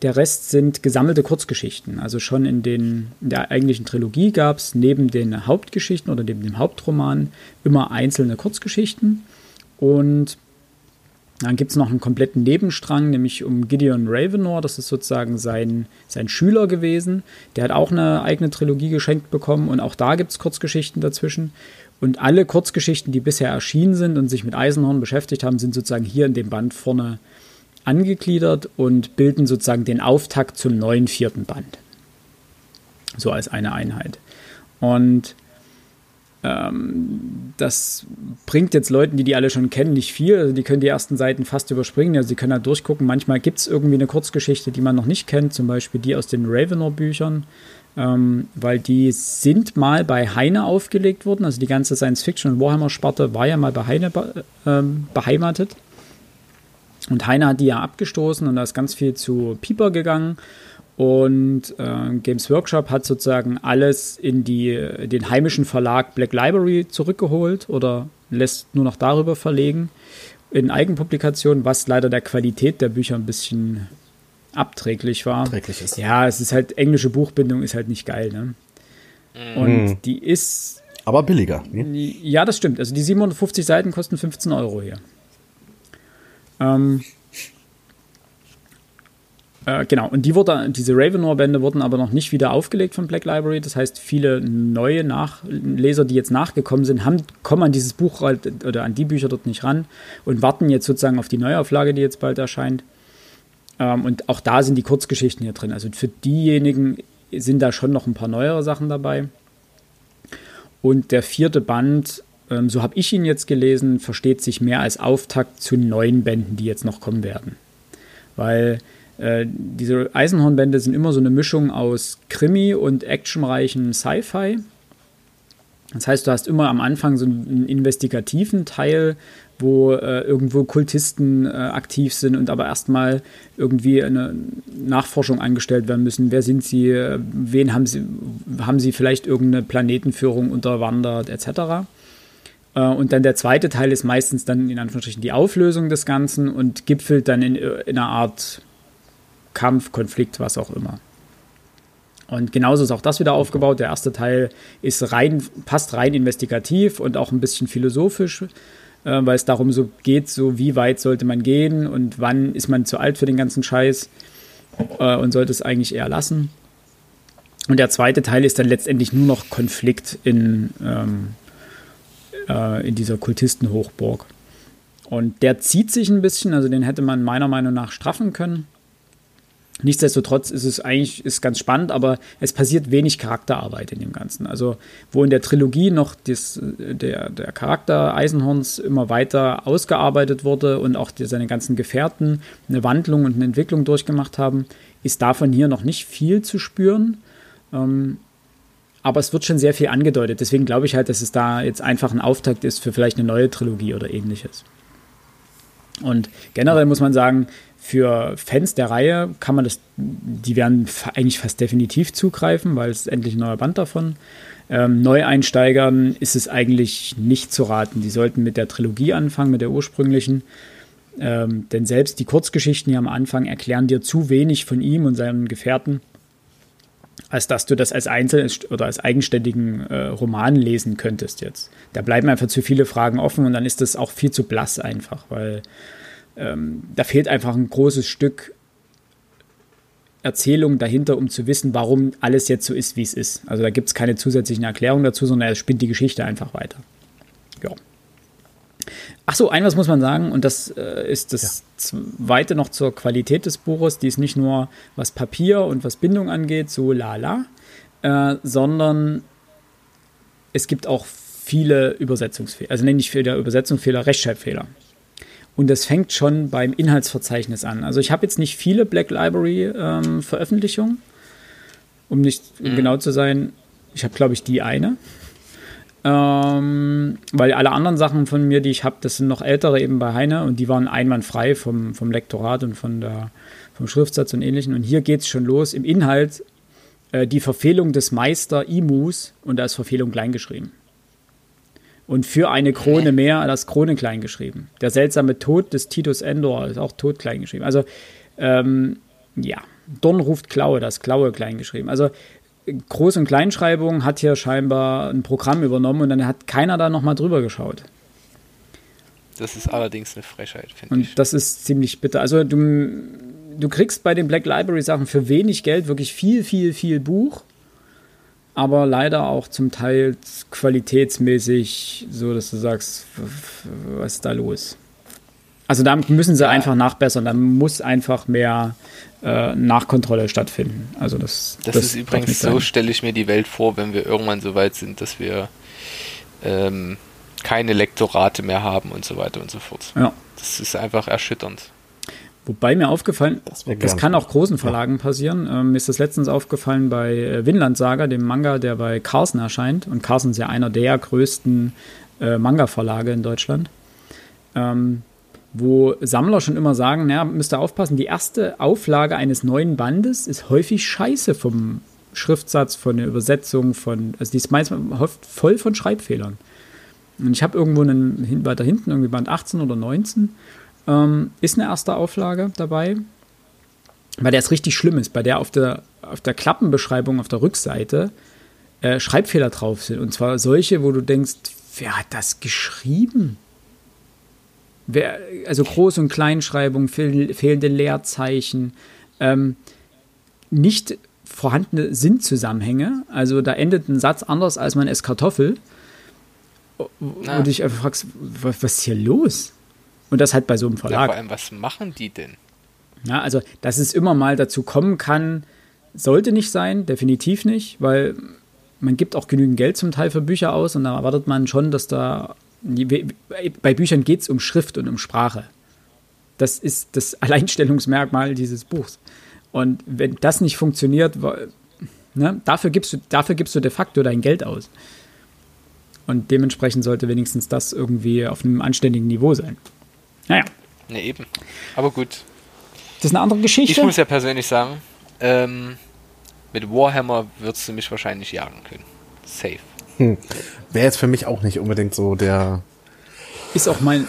Der Rest sind gesammelte Kurzgeschichten. Also schon in, den, in der eigentlichen Trilogie gab es neben den Hauptgeschichten oder neben dem Hauptroman immer einzelne Kurzgeschichten. Und dann gibt es noch einen kompletten Nebenstrang, nämlich um Gideon Ravenor. Das ist sozusagen sein, sein Schüler gewesen. Der hat auch eine eigene Trilogie geschenkt bekommen und auch da gibt es Kurzgeschichten dazwischen. Und alle Kurzgeschichten, die bisher erschienen sind und sich mit Eisenhorn beschäftigt haben, sind sozusagen hier in dem Band vorne angegliedert und bilden sozusagen den Auftakt zum neuen vierten Band. So als eine Einheit. Und ähm, das bringt jetzt Leuten, die die alle schon kennen, nicht viel. Also die können die ersten Seiten fast überspringen. Also sie können halt durchgucken. Manchmal gibt es irgendwie eine Kurzgeschichte, die man noch nicht kennt, zum Beispiel die aus den Ravenor-Büchern, ähm, weil die sind mal bei Heine aufgelegt worden. Also die ganze Science-Fiction- und Warhammer-Sparte war ja mal bei Heine ähm, beheimatet. Und Heine hat die ja abgestoßen und da ist ganz viel zu Pieper gegangen. Und äh, Games Workshop hat sozusagen alles in die, den heimischen Verlag Black Library zurückgeholt oder lässt nur noch darüber verlegen in Eigenpublikationen, was leider der Qualität der Bücher ein bisschen abträglich war. Abträglich ist. Ja, es ist halt, englische Buchbindung ist halt nicht geil, ne? Mhm. Und die ist. Aber billiger. Ne? Ja, das stimmt. Also die 750 Seiten kosten 15 Euro hier. Ähm, Äh, genau, und die wurde, diese Ravenor-Bände wurden aber noch nicht wieder aufgelegt von Black Library. Das heißt, viele neue Nachleser, die jetzt nachgekommen sind, haben, kommen an dieses Buch oder an die Bücher dort nicht ran und warten jetzt sozusagen auf die Neuauflage, die jetzt bald erscheint. Ähm, und auch da sind die Kurzgeschichten hier drin. Also für diejenigen sind da schon noch ein paar neuere Sachen dabei. Und der vierte Band, ähm, so habe ich ihn jetzt gelesen, versteht sich mehr als Auftakt zu neuen Bänden, die jetzt noch kommen werden. Weil äh, diese Eisenhornbände sind immer so eine Mischung aus Krimi und actionreichen Sci-Fi. Das heißt, du hast immer am Anfang so einen investigativen Teil, wo äh, irgendwo Kultisten äh, aktiv sind und aber erstmal irgendwie eine Nachforschung angestellt werden müssen. Wer sind sie? Äh, wen haben sie? Haben sie vielleicht irgendeine Planetenführung unterwandert, etc. Äh, und dann der zweite Teil ist meistens dann in Anführungsstrichen die Auflösung des Ganzen und gipfelt dann in, in einer Art Kampf, Konflikt, was auch immer. Und genauso ist auch das wieder aufgebaut. Der erste Teil ist rein, passt rein investigativ und auch ein bisschen philosophisch, äh, weil es darum so geht, so wie weit sollte man gehen und wann ist man zu alt für den ganzen Scheiß äh, und sollte es eigentlich eher lassen. Und der zweite Teil ist dann letztendlich nur noch Konflikt in, ähm, äh, in dieser Kultistenhochburg. Und der zieht sich ein bisschen, also den hätte man meiner Meinung nach straffen können. Nichtsdestotrotz ist es eigentlich ist ganz spannend, aber es passiert wenig Charakterarbeit in dem Ganzen. Also, wo in der Trilogie noch das, der, der Charakter Eisenhorns immer weiter ausgearbeitet wurde und auch die, seine ganzen Gefährten eine Wandlung und eine Entwicklung durchgemacht haben, ist davon hier noch nicht viel zu spüren. Ähm, aber es wird schon sehr viel angedeutet. Deswegen glaube ich halt, dass es da jetzt einfach ein Auftakt ist für vielleicht eine neue Trilogie oder ähnliches. Und generell muss man sagen, für Fans der Reihe kann man das, die werden eigentlich fast definitiv zugreifen, weil es endlich ein neuer Band davon. Ähm, Neueinsteigern ist es eigentlich nicht zu raten. Die sollten mit der Trilogie anfangen, mit der ursprünglichen. Ähm, denn selbst die Kurzgeschichten hier am Anfang erklären dir zu wenig von ihm und seinen Gefährten, als dass du das als Einzel- oder als eigenständigen äh, Roman lesen könntest jetzt. Da bleiben einfach zu viele Fragen offen und dann ist das auch viel zu blass einfach, weil ähm, da fehlt einfach ein großes Stück Erzählung dahinter, um zu wissen, warum alles jetzt so ist, wie es ist. Also da gibt es keine zusätzlichen Erklärungen dazu, sondern er spinnt die Geschichte einfach weiter. Ja. Ach so, ein was muss man sagen, und das äh, ist das ja. zweite noch zur Qualität des Buches, die ist nicht nur was Papier und was Bindung angeht, so lala, äh, sondern es gibt auch viele Übersetzungsfehler, also nenne ich Fehler, Übersetzungsfehler, Rechtschreibfehler. Und das fängt schon beim Inhaltsverzeichnis an. Also ich habe jetzt nicht viele Black Library ähm, Veröffentlichungen, um nicht um mhm. genau zu sein. Ich habe, glaube ich, die eine. Ähm, weil alle anderen Sachen von mir, die ich habe, das sind noch ältere eben bei Heine und die waren einwandfrei vom, vom Lektorat und von der, vom Schriftsatz und ähnlichen. Und hier geht es schon los. Im Inhalt äh, die Verfehlung des Meister Imus und da ist Verfehlung kleingeschrieben und für eine Krone mehr das Krone klein geschrieben. Der seltsame Tod des Titus Endor ist auch Tod klein geschrieben. Also, ähm, ja, Dorn ruft Klaue, das Klaue klein geschrieben. Also, Groß- und Kleinschreibung hat hier scheinbar ein Programm übernommen und dann hat keiner da nochmal drüber geschaut. Das ist allerdings eine Frechheit, finde ich. Und das ist ziemlich bitter. Also, du, du kriegst bei den Black Library Sachen für wenig Geld wirklich viel, viel, viel Buch aber leider auch zum Teil qualitätsmäßig so, dass du sagst, was ist da los? Also da müssen sie ja. einfach nachbessern, da muss einfach mehr äh, Nachkontrolle stattfinden. Also das, das, das ist übrigens so, stelle ich mir die Welt vor, wenn wir irgendwann so weit sind, dass wir ähm, keine Lektorate mehr haben und so weiter und so fort. Ja. Das ist einfach erschütternd. Wobei mir aufgefallen, das, das kann auch großen Verlagen passieren. Ähm, mir ist das letztens aufgefallen bei äh, Vinland Saga, dem Manga, der bei Carson erscheint. Und Carson ist ja einer der größten äh, Manga-Verlage in Deutschland. Ähm, wo Sammler schon immer sagen, naja, müsst ihr aufpassen, die erste Auflage eines neuen Bandes ist häufig scheiße vom Schriftsatz, von der Übersetzung, von, also die ist meistens voll von Schreibfehlern. Und ich habe irgendwo einen, weiter hinten, irgendwie Band 18 oder 19, ähm, ist eine erste Auflage dabei, bei der es richtig schlimm ist, bei der auf der, auf der Klappenbeschreibung auf der Rückseite äh, Schreibfehler drauf sind. Und zwar solche, wo du denkst, wer hat das geschrieben? Wer, also Groß- und Kleinschreibung, fehl, fehlende Leerzeichen, ähm, nicht vorhandene Sinnzusammenhänge. Also da endet ein Satz anders als man es Kartoffel. Wo Na. du dich einfach fragst, was, was ist hier los? Und das halt bei so einem Ja, Verlag. vor allem, was machen die denn? Ja, also, dass es immer mal dazu kommen kann, sollte nicht sein, definitiv nicht, weil man gibt auch genügend Geld zum Teil für Bücher aus und da erwartet man schon, dass da. Bei Büchern geht es um Schrift und um Sprache. Das ist das Alleinstellungsmerkmal dieses Buchs. Und wenn das nicht funktioniert, ne, dafür, gibst du, dafür gibst du de facto dein Geld aus. Und dementsprechend sollte wenigstens das irgendwie auf einem anständigen Niveau sein. Naja, Ne, eben. Aber gut. das ist eine andere Geschichte. Ich muss ja persönlich sagen, ähm, mit Warhammer würdest du mich wahrscheinlich jagen können. Safe. Wäre jetzt für mich auch nicht unbedingt so der. Ist auch mein,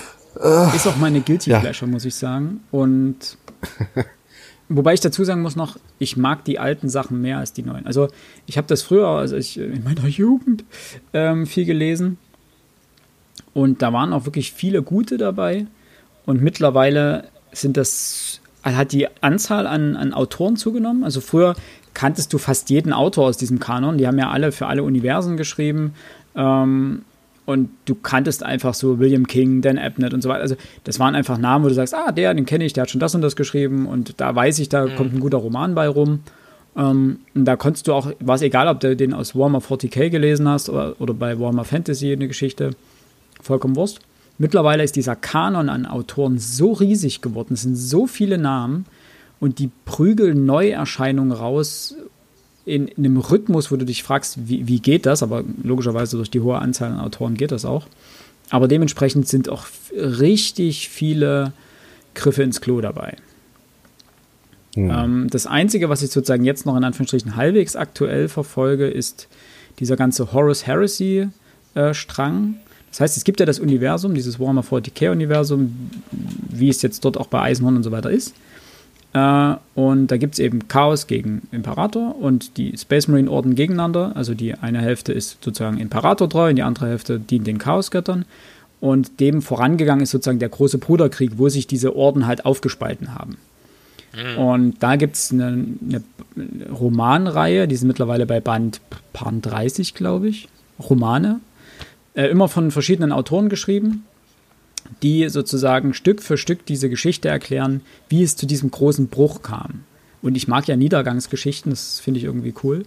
ist auch meine Guilty ja. Pleasure, muss ich sagen. Und wobei ich dazu sagen muss noch, ich mag die alten Sachen mehr als die neuen. Also ich habe das früher, also ich in meiner Jugend ähm, viel gelesen. Und da waren auch wirklich viele gute dabei. Und mittlerweile sind das, hat die Anzahl an, an Autoren zugenommen. Also früher kanntest du fast jeden Autor aus diesem Kanon. Die haben ja alle für alle Universen geschrieben. Ähm, und du kanntest einfach so William King, Dan Abnett und so weiter. Also das waren einfach Namen, wo du sagst, ah, der, den kenne ich, der hat schon das und das geschrieben und da weiß ich, da kommt ein guter Roman bei rum. Ähm, und da konntest du auch, war es egal, ob du den aus Warhammer 40k gelesen hast oder, oder bei Warhammer Fantasy eine Geschichte, vollkommen Wurst. Mittlerweile ist dieser Kanon an Autoren so riesig geworden, es sind so viele Namen und die prügeln Neuerscheinungen raus in, in einem Rhythmus, wo du dich fragst, wie, wie geht das? Aber logischerweise durch die hohe Anzahl an Autoren geht das auch. Aber dementsprechend sind auch richtig viele Griffe ins Klo dabei. Ähm, das Einzige, was ich sozusagen jetzt noch in Anführungsstrichen halbwegs aktuell verfolge, ist dieser ganze Horus Heresy-Strang. Das heißt, es gibt ja das Universum, dieses Warhammer 40k-Universum, wie es jetzt dort auch bei Eisenhorn und so weiter ist. Äh, und da gibt es eben Chaos gegen Imperator und die Space Marine Orden gegeneinander. Also die eine Hälfte ist sozusagen Imperator treu und die andere Hälfte dient den Chaosgöttern. Und dem vorangegangen ist sozusagen der große Bruderkrieg, wo sich diese Orden halt aufgespalten haben. Und da gibt es eine, eine Romanreihe, die sind mittlerweile bei Band Pan 30, glaube ich. Romane. Äh, immer von verschiedenen Autoren geschrieben, die sozusagen Stück für Stück diese Geschichte erklären, wie es zu diesem großen Bruch kam. Und ich mag ja Niedergangsgeschichten, das finde ich irgendwie cool.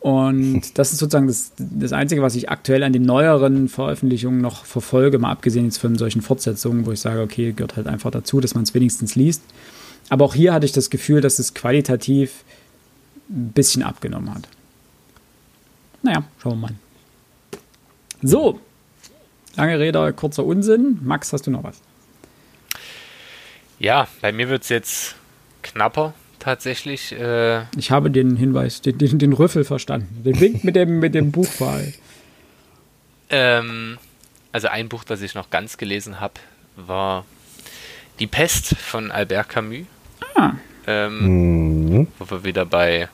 Und das ist sozusagen das, das Einzige, was ich aktuell an den neueren Veröffentlichungen noch verfolge, mal abgesehen jetzt von solchen Fortsetzungen, wo ich sage, okay, gehört halt einfach dazu, dass man es wenigstens liest. Aber auch hier hatte ich das Gefühl, dass es qualitativ ein bisschen abgenommen hat. Naja, schauen wir mal. So, lange Rede, kurzer Unsinn. Max, hast du noch was? Ja, bei mir wird es jetzt knapper tatsächlich. Äh, Ich habe den Hinweis, den, den, den Rüffel verstanden. Den Wink mit dem, mit dem Buchpfahl. ähm, also ein Buch, das ich noch ganz gelesen habe, war Die Pest von Albert Camus. Ah, Ähm, Mhm. wo wir wieder bei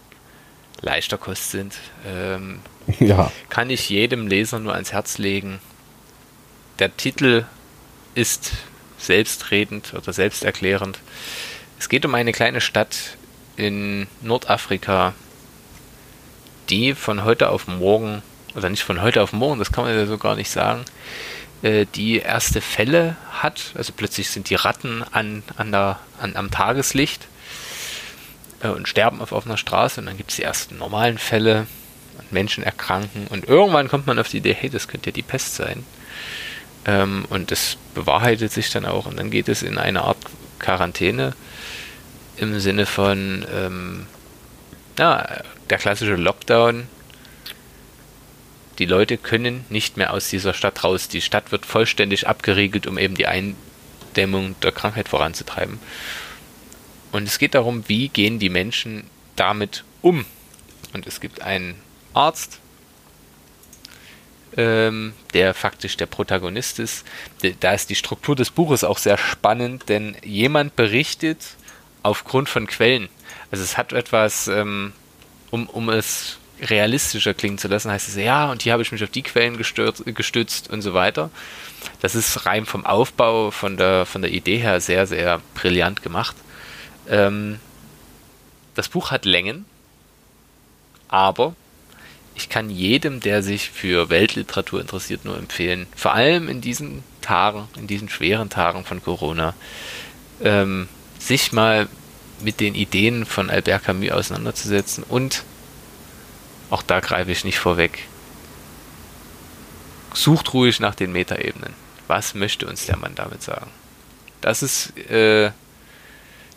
leichter Kost sind. Ähm, Ja. kann ich jedem Leser nur ans Herz legen. Der Titel ist selbstredend oder selbsterklärend. Es geht um eine kleine Stadt in Nordafrika, die von heute auf morgen, oder nicht von heute auf morgen, das kann man ja so gar nicht sagen, äh, die erste Fälle hat. Also plötzlich sind die Ratten an, an der, an, am Tageslicht äh, und sterben auf offener Straße und dann gibt es die ersten normalen Fälle Menschen erkranken und irgendwann kommt man auf die Idee, hey, das könnte ja die Pest sein. Ähm, und das bewahrheitet sich dann auch und dann geht es in eine Art Quarantäne im Sinne von ähm, ja, der klassische Lockdown. Die Leute können nicht mehr aus dieser Stadt raus. Die Stadt wird vollständig abgeriegelt, um eben die Eindämmung der Krankheit voranzutreiben. Und es geht darum, wie gehen die Menschen damit um. Und es gibt einen Arzt, ähm, der faktisch der Protagonist ist. Da ist die Struktur des Buches auch sehr spannend, denn jemand berichtet aufgrund von Quellen. Also es hat etwas, ähm, um, um es realistischer klingen zu lassen, heißt es, ja, und hier habe ich mich auf die Quellen gestürzt, gestützt und so weiter. Das ist rein vom Aufbau, von der, von der Idee her sehr, sehr brillant gemacht. Ähm, das Buch hat Längen, aber ich kann jedem, der sich für Weltliteratur interessiert, nur empfehlen, vor allem in diesen Tagen, in diesen schweren Tagen von Corona, ähm, sich mal mit den Ideen von Albert Camus auseinanderzusetzen und auch da greife ich nicht vorweg. Sucht ruhig nach den Metaebenen. Was möchte uns der Mann damit sagen? Das ist, äh,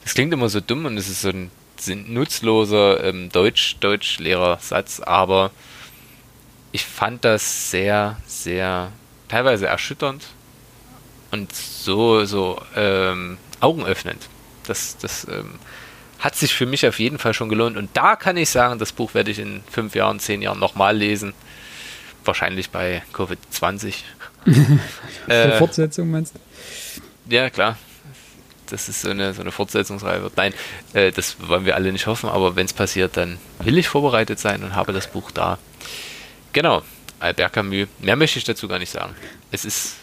das klingt immer so dumm und es ist so ein nutzloser ähm, Deutsch, Deutschlehrersatz, aber ich fand das sehr, sehr teilweise erschütternd und so, so ähm, augenöffnend. Das, das ähm, hat sich für mich auf jeden Fall schon gelohnt. Und da kann ich sagen, das Buch werde ich in fünf Jahren, zehn Jahren nochmal lesen. Wahrscheinlich bei Covid-20. äh, Fortsetzung meinst du? Ja, klar. Das ist so eine, so eine Fortsetzungsreihe wird. Nein, äh, das wollen wir alle nicht hoffen, aber wenn es passiert, dann will ich vorbereitet sein und habe das Buch da. Genau, Albert Camus. Mehr möchte ich dazu gar nicht sagen. Es ist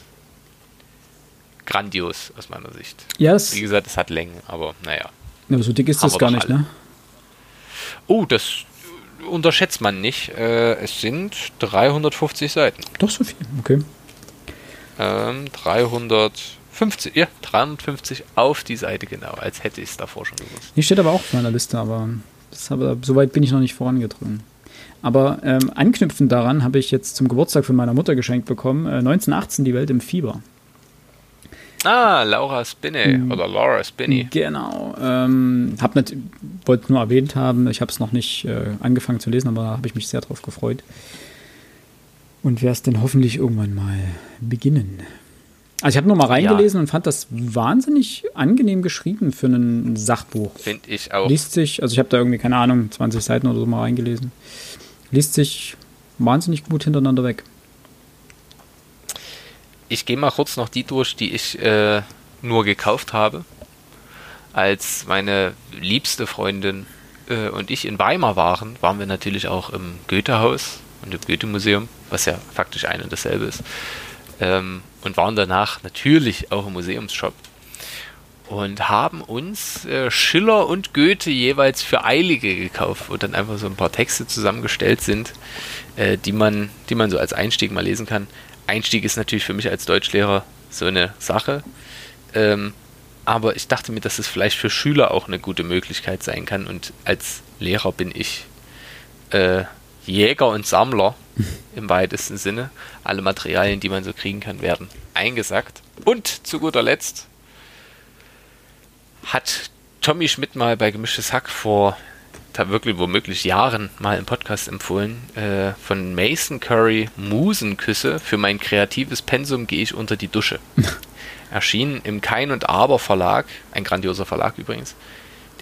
grandios aus meiner Sicht. Yes. Wie gesagt, es hat Längen, aber naja. Aber so dick ist das gar nicht, alle. ne? Oh, das unterschätzt man nicht. Äh, es sind 350 Seiten. Doch so viel, okay. Ähm, 350, ja, 350 auf die Seite genau, als hätte ich es davor schon gewusst. Hier steht aber auch auf meiner Liste, aber, das habe, so weit bin ich noch nicht vorangedrungen. Aber ähm, anknüpfend daran habe ich jetzt zum Geburtstag von meiner Mutter geschenkt bekommen, äh, 1918 Die Welt im Fieber. Ah, Laura Spinney mhm. oder Laura Spinney. Genau. Ähm, wollte nur erwähnt haben, ich habe es noch nicht äh, angefangen zu lesen, aber da habe ich mich sehr drauf gefreut. Und werde es denn hoffentlich irgendwann mal beginnen. Also ich habe nur mal reingelesen ja. und fand das wahnsinnig angenehm geschrieben für ein Sachbuch. Finde ich auch. Liest sich, also ich habe da irgendwie, keine Ahnung, 20 Seiten oder so mal reingelesen. Liest sich wahnsinnig gut hintereinander weg ich gehe mal kurz noch die durch, die ich äh, nur gekauft habe. Als meine liebste Freundin äh, und ich in Weimar waren, waren wir natürlich auch im Goethehaus und im Goethe-Museum, was ja faktisch ein und dasselbe ist. Ähm, und waren danach natürlich auch im Museumsshop. Und haben uns äh, Schiller und Goethe jeweils für Eilige gekauft, wo dann einfach so ein paar Texte zusammengestellt sind, äh, die, man, die man so als Einstieg mal lesen kann. Einstieg ist natürlich für mich als Deutschlehrer so eine Sache. Ähm, aber ich dachte mir, dass es vielleicht für Schüler auch eine gute Möglichkeit sein kann. Und als Lehrer bin ich äh, Jäger und Sammler im weitesten Sinne. Alle Materialien, die man so kriegen kann, werden eingesackt. Und zu guter Letzt hat Tommy Schmidt mal bei Gemischtes Hack vor wirklich womöglich Jahren mal im Podcast empfohlen, äh, von Mason Curry Musenküsse. Für mein kreatives Pensum gehe ich unter die Dusche. Erschienen im Kein und Aber Verlag, ein grandioser Verlag übrigens,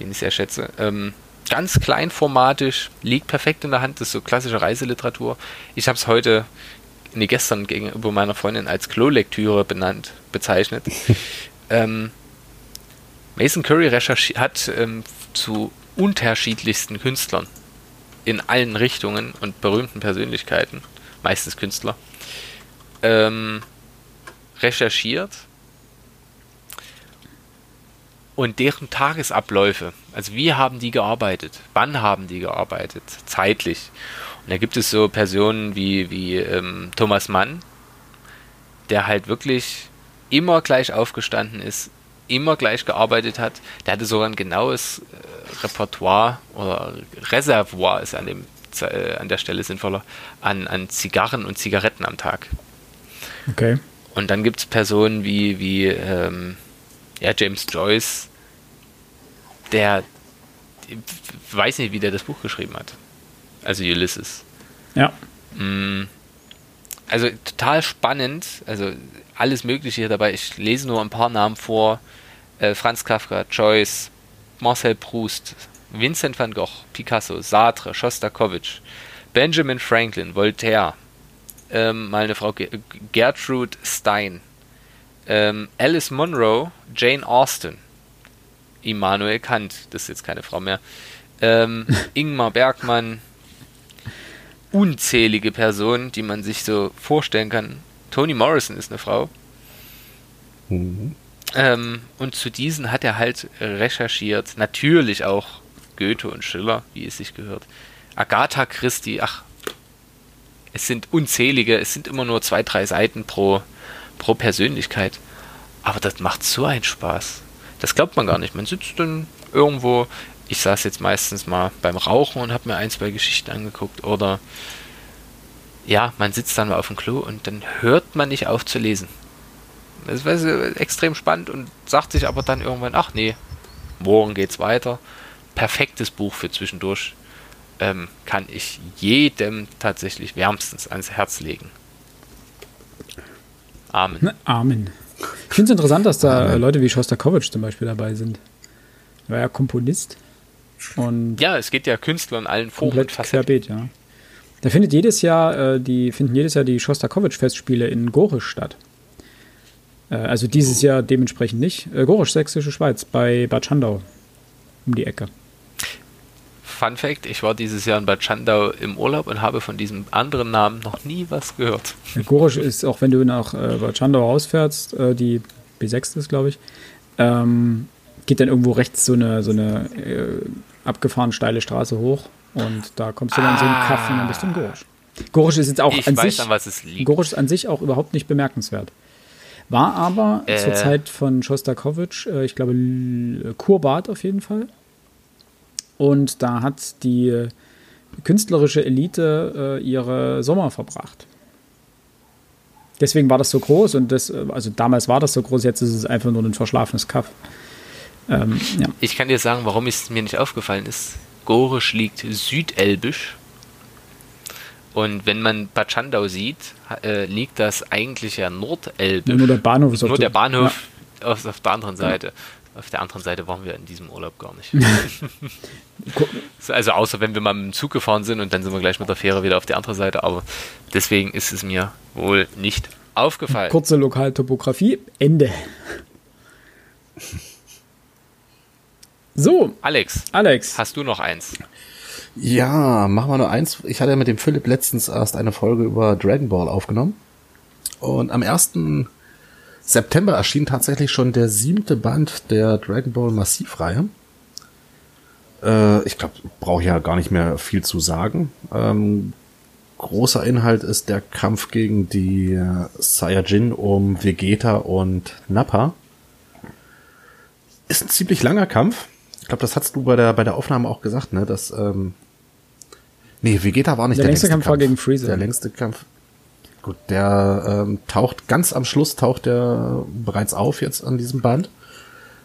den ich sehr schätze. Ähm, ganz kleinformatisch, liegt perfekt in der Hand, das ist so klassische Reiseliteratur. Ich habe es heute, nee, gestern gegenüber meiner Freundin als Klolektüre benannt, bezeichnet. ähm, Mason Curry hat ähm, zu unterschiedlichsten Künstlern in allen Richtungen und berühmten Persönlichkeiten, meistens Künstler, ähm, recherchiert und deren Tagesabläufe, also wie haben die gearbeitet, wann haben die gearbeitet, zeitlich. Und da gibt es so Personen wie, wie ähm, Thomas Mann, der halt wirklich immer gleich aufgestanden ist, immer gleich gearbeitet hat. Der hatte sogar ein genaues äh, Repertoire oder Reservoir ist an, dem, äh, an der Stelle sinnvoller, an, an Zigarren und Zigaretten am Tag. Okay. Und dann gibt es Personen wie, wie ähm, ja, James Joyce, der weiß nicht, wie der das Buch geschrieben hat. Also Ulysses. Ja. Mm, also total spannend, also alles Mögliche hier dabei. Ich lese nur ein paar Namen vor äh, Franz Kafka, Joyce, Marcel Proust, Vincent van Gogh, Picasso, Sartre, Shostakovich, Benjamin Franklin, Voltaire, ähm, mal eine Frau Gertrude Stein, ähm, Alice Munro, Jane Austen, Immanuel Kant, das ist jetzt keine Frau mehr, ähm, Ingmar Bergmann, unzählige Personen, die man sich so vorstellen kann. Toni Morrison ist eine Frau. Mhm. Ähm, und zu diesen hat er halt recherchiert, natürlich auch Goethe und Schiller, wie es sich gehört. Agatha Christie, ach, es sind unzählige, es sind immer nur zwei, drei Seiten pro, pro Persönlichkeit. Aber das macht so einen Spaß. Das glaubt man gar nicht. Man sitzt dann irgendwo, ich saß jetzt meistens mal beim Rauchen und habe mir ein, zwei Geschichten angeguckt oder ja, man sitzt dann mal auf dem Klo und dann hört man nicht auf zu lesen. Das war so extrem spannend und sagt sich aber dann irgendwann, ach nee, morgen geht's weiter. Perfektes Buch für zwischendurch. Ähm, kann ich jedem tatsächlich wärmstens ans Herz legen. Amen. Amen. Ich finde es interessant, dass da Amen. Leute wie Shostakovich zum Beispiel dabei sind. Er war ja Komponist. Und ja, es geht ja Künstler in allen Formen und Querbeet, ja. Da findet jedes Jahr, äh, die finden jedes Jahr die Shostakovich-Festspiele in Gorisch statt. Äh, also dieses Jahr dementsprechend nicht. Äh, Gorisch, Sächsische Schweiz, bei Bad Schandau. Um die Ecke. Fun Fact: Ich war dieses Jahr in Bad Schandau im Urlaub und habe von diesem anderen Namen noch nie was gehört. Gorisch ist, auch wenn du nach äh, Bad Schandau rausfährst, äh, die B6 ist, glaube ich, ähm, geht dann irgendwo rechts so eine, so eine äh, abgefahren steile Straße hoch und da kommst du dann ah. so einen Kaff und dann bist du in Gorisch. Gorisch ist jetzt auch ich an sich, an was es liegt. Gorisch ist an sich auch überhaupt nicht bemerkenswert. War aber äh. zur Zeit von Shostakovich, äh, ich glaube, Kurbad auf jeden Fall. Und da hat die künstlerische Elite äh, ihre Sommer verbracht. Deswegen war das so groß und das, äh, also damals war das so groß, jetzt ist es einfach nur ein verschlafenes Kaff. Ähm, ja. Ich kann dir sagen, warum es mir nicht aufgefallen ist. Gorisch liegt südelbisch und wenn man Bad Schandau sieht, äh, liegt das eigentlich ja nordelbisch. Nur der Bahnhof ist Nur der Bahnhof ja. auf, auf, der anderen Seite. Ja. Auf der anderen Seite waren wir in diesem Urlaub gar nicht. also außer wenn wir mal mit dem Zug gefahren sind und dann sind wir gleich mit der Fähre wieder auf die andere Seite. Aber deswegen ist es mir wohl nicht aufgefallen. Kurze Lokaltopografie, Ende. So. Alex. Alex. Hast du noch eins? Ja, machen wir nur eins. Ich hatte ja mit dem Philipp letztens erst eine Folge über Dragon Ball aufgenommen. Und am 1. September erschien tatsächlich schon der siebte Band der Dragon Ball Massivreihe. Äh, ich glaube, brauche ja gar nicht mehr viel zu sagen. Ähm, großer Inhalt ist der Kampf gegen die äh, Saiyajin um Vegeta und Nappa. Ist ein ziemlich langer Kampf. Ich glaube, das hast du bei der bei der Aufnahme auch gesagt, ne? Dass ähm, Nee, Vegeta war nicht der, der längste, längste Kampf, Kampf. war gegen Freezer. Der längste Kampf. Gut, der ähm, taucht ganz am Schluss taucht der bereits auf jetzt an diesem Band.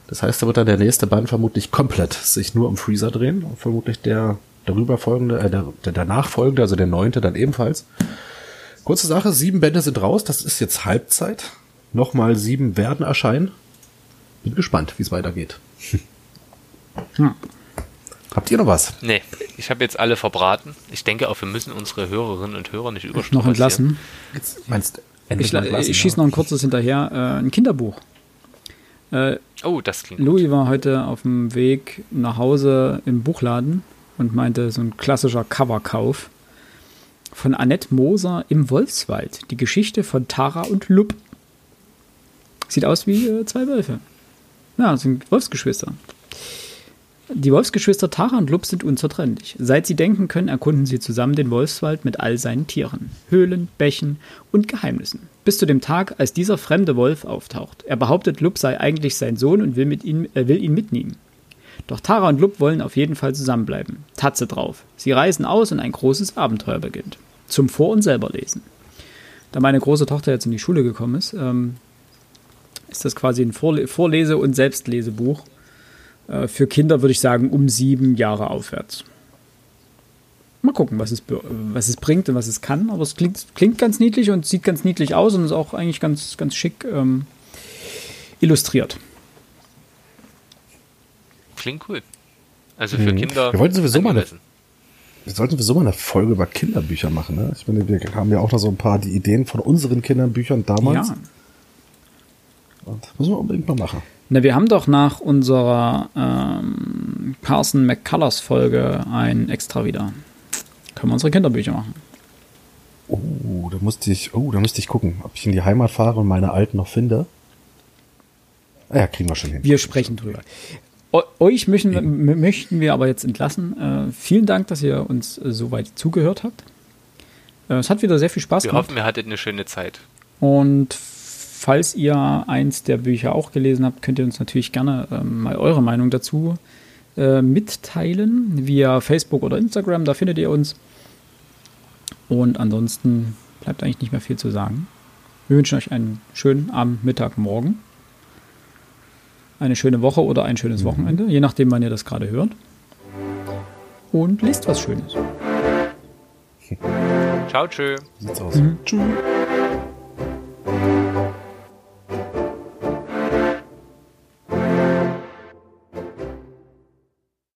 Das heißt, da wird dann der nächste Band vermutlich komplett sich nur um Freezer drehen und vermutlich der darüber folgende, äh, der, der danach folgende, also der neunte dann ebenfalls. Kurze Sache, sieben Bände sind raus, das ist jetzt Halbzeit. Nochmal sieben werden erscheinen. Bin gespannt, wie es weitergeht. Hm. Habt ihr noch was? Nee, ich habe jetzt alle verbraten. Ich denke auch, wir müssen unsere Hörerinnen und Hörer nicht überstehen. Noch entlassen. Jetzt meinst ich, entlassen, ich schieße noch ein kurzes hinterher. Äh, ein Kinderbuch. Äh, oh, das klingt Louis gut. war heute auf dem Weg nach Hause im Buchladen und meinte, so ein klassischer Coverkauf von Annette Moser im Wolfswald. Die Geschichte von Tara und Lupp. Sieht aus wie äh, zwei Wölfe. Ja, das sind Wolfsgeschwister. Die Wolfsgeschwister Tara und Lupp sind unzertrennlich. Seit sie denken können, erkunden sie zusammen den Wolfswald mit all seinen Tieren, Höhlen, Bächen und Geheimnissen. Bis zu dem Tag, als dieser fremde Wolf auftaucht. Er behauptet, Lupp sei eigentlich sein Sohn und will, mit ihm, äh, will ihn mitnehmen. Doch Tara und Lupp wollen auf jeden Fall zusammenbleiben. Tatze drauf. Sie reisen aus und ein großes Abenteuer beginnt. Zum Vor- und Selberlesen. Da meine große Tochter jetzt in die Schule gekommen ist, ähm, ist das quasi ein Vorle Vorlese- und Selbstlesebuch für Kinder würde ich sagen um sieben Jahre aufwärts. Mal gucken, was es, was es bringt und was es kann. Aber es klingt, klingt ganz niedlich und sieht ganz niedlich aus und ist auch eigentlich ganz, ganz schick ähm, illustriert. Klingt cool. Also für mhm. Kinder. Wir wollten sowieso mal eine, wir sollten sowieso mal eine Folge über Kinderbücher machen. Ne? Ich meine, wir haben ja auch noch so ein paar die Ideen von unseren Kinderbüchern damals. Ja. Und müssen wir unbedingt mal machen. Na, wir haben doch nach unserer ähm, Carson McCullers Folge ein extra wieder. Können wir unsere Kinderbücher machen. Oh, da musste ich, oh, da müsste ich gucken, ob ich in die Heimat fahre und meine alten noch finde. Ah ja, kriegen wir schon hin. Wir sprechen drüber. euch möchten, möchten wir aber jetzt entlassen. Äh, vielen Dank, dass ihr uns äh, so weit zugehört habt. Äh, es hat wieder sehr viel Spaß wir gemacht. Wir hoffen, ihr hattet eine schöne Zeit. Und falls ihr eins der Bücher auch gelesen habt, könnt ihr uns natürlich gerne ähm, mal eure Meinung dazu äh, mitteilen via Facebook oder Instagram. Da findet ihr uns. Und ansonsten bleibt eigentlich nicht mehr viel zu sagen. Wir wünschen euch einen schönen Abend, Mittag, Morgen. Eine schöne Woche oder ein schönes mhm. Wochenende, je nachdem, wann ihr das gerade hört. Und lest was Schönes. Ciao, tschö. Sieht's aus. Mhm. Tschüss.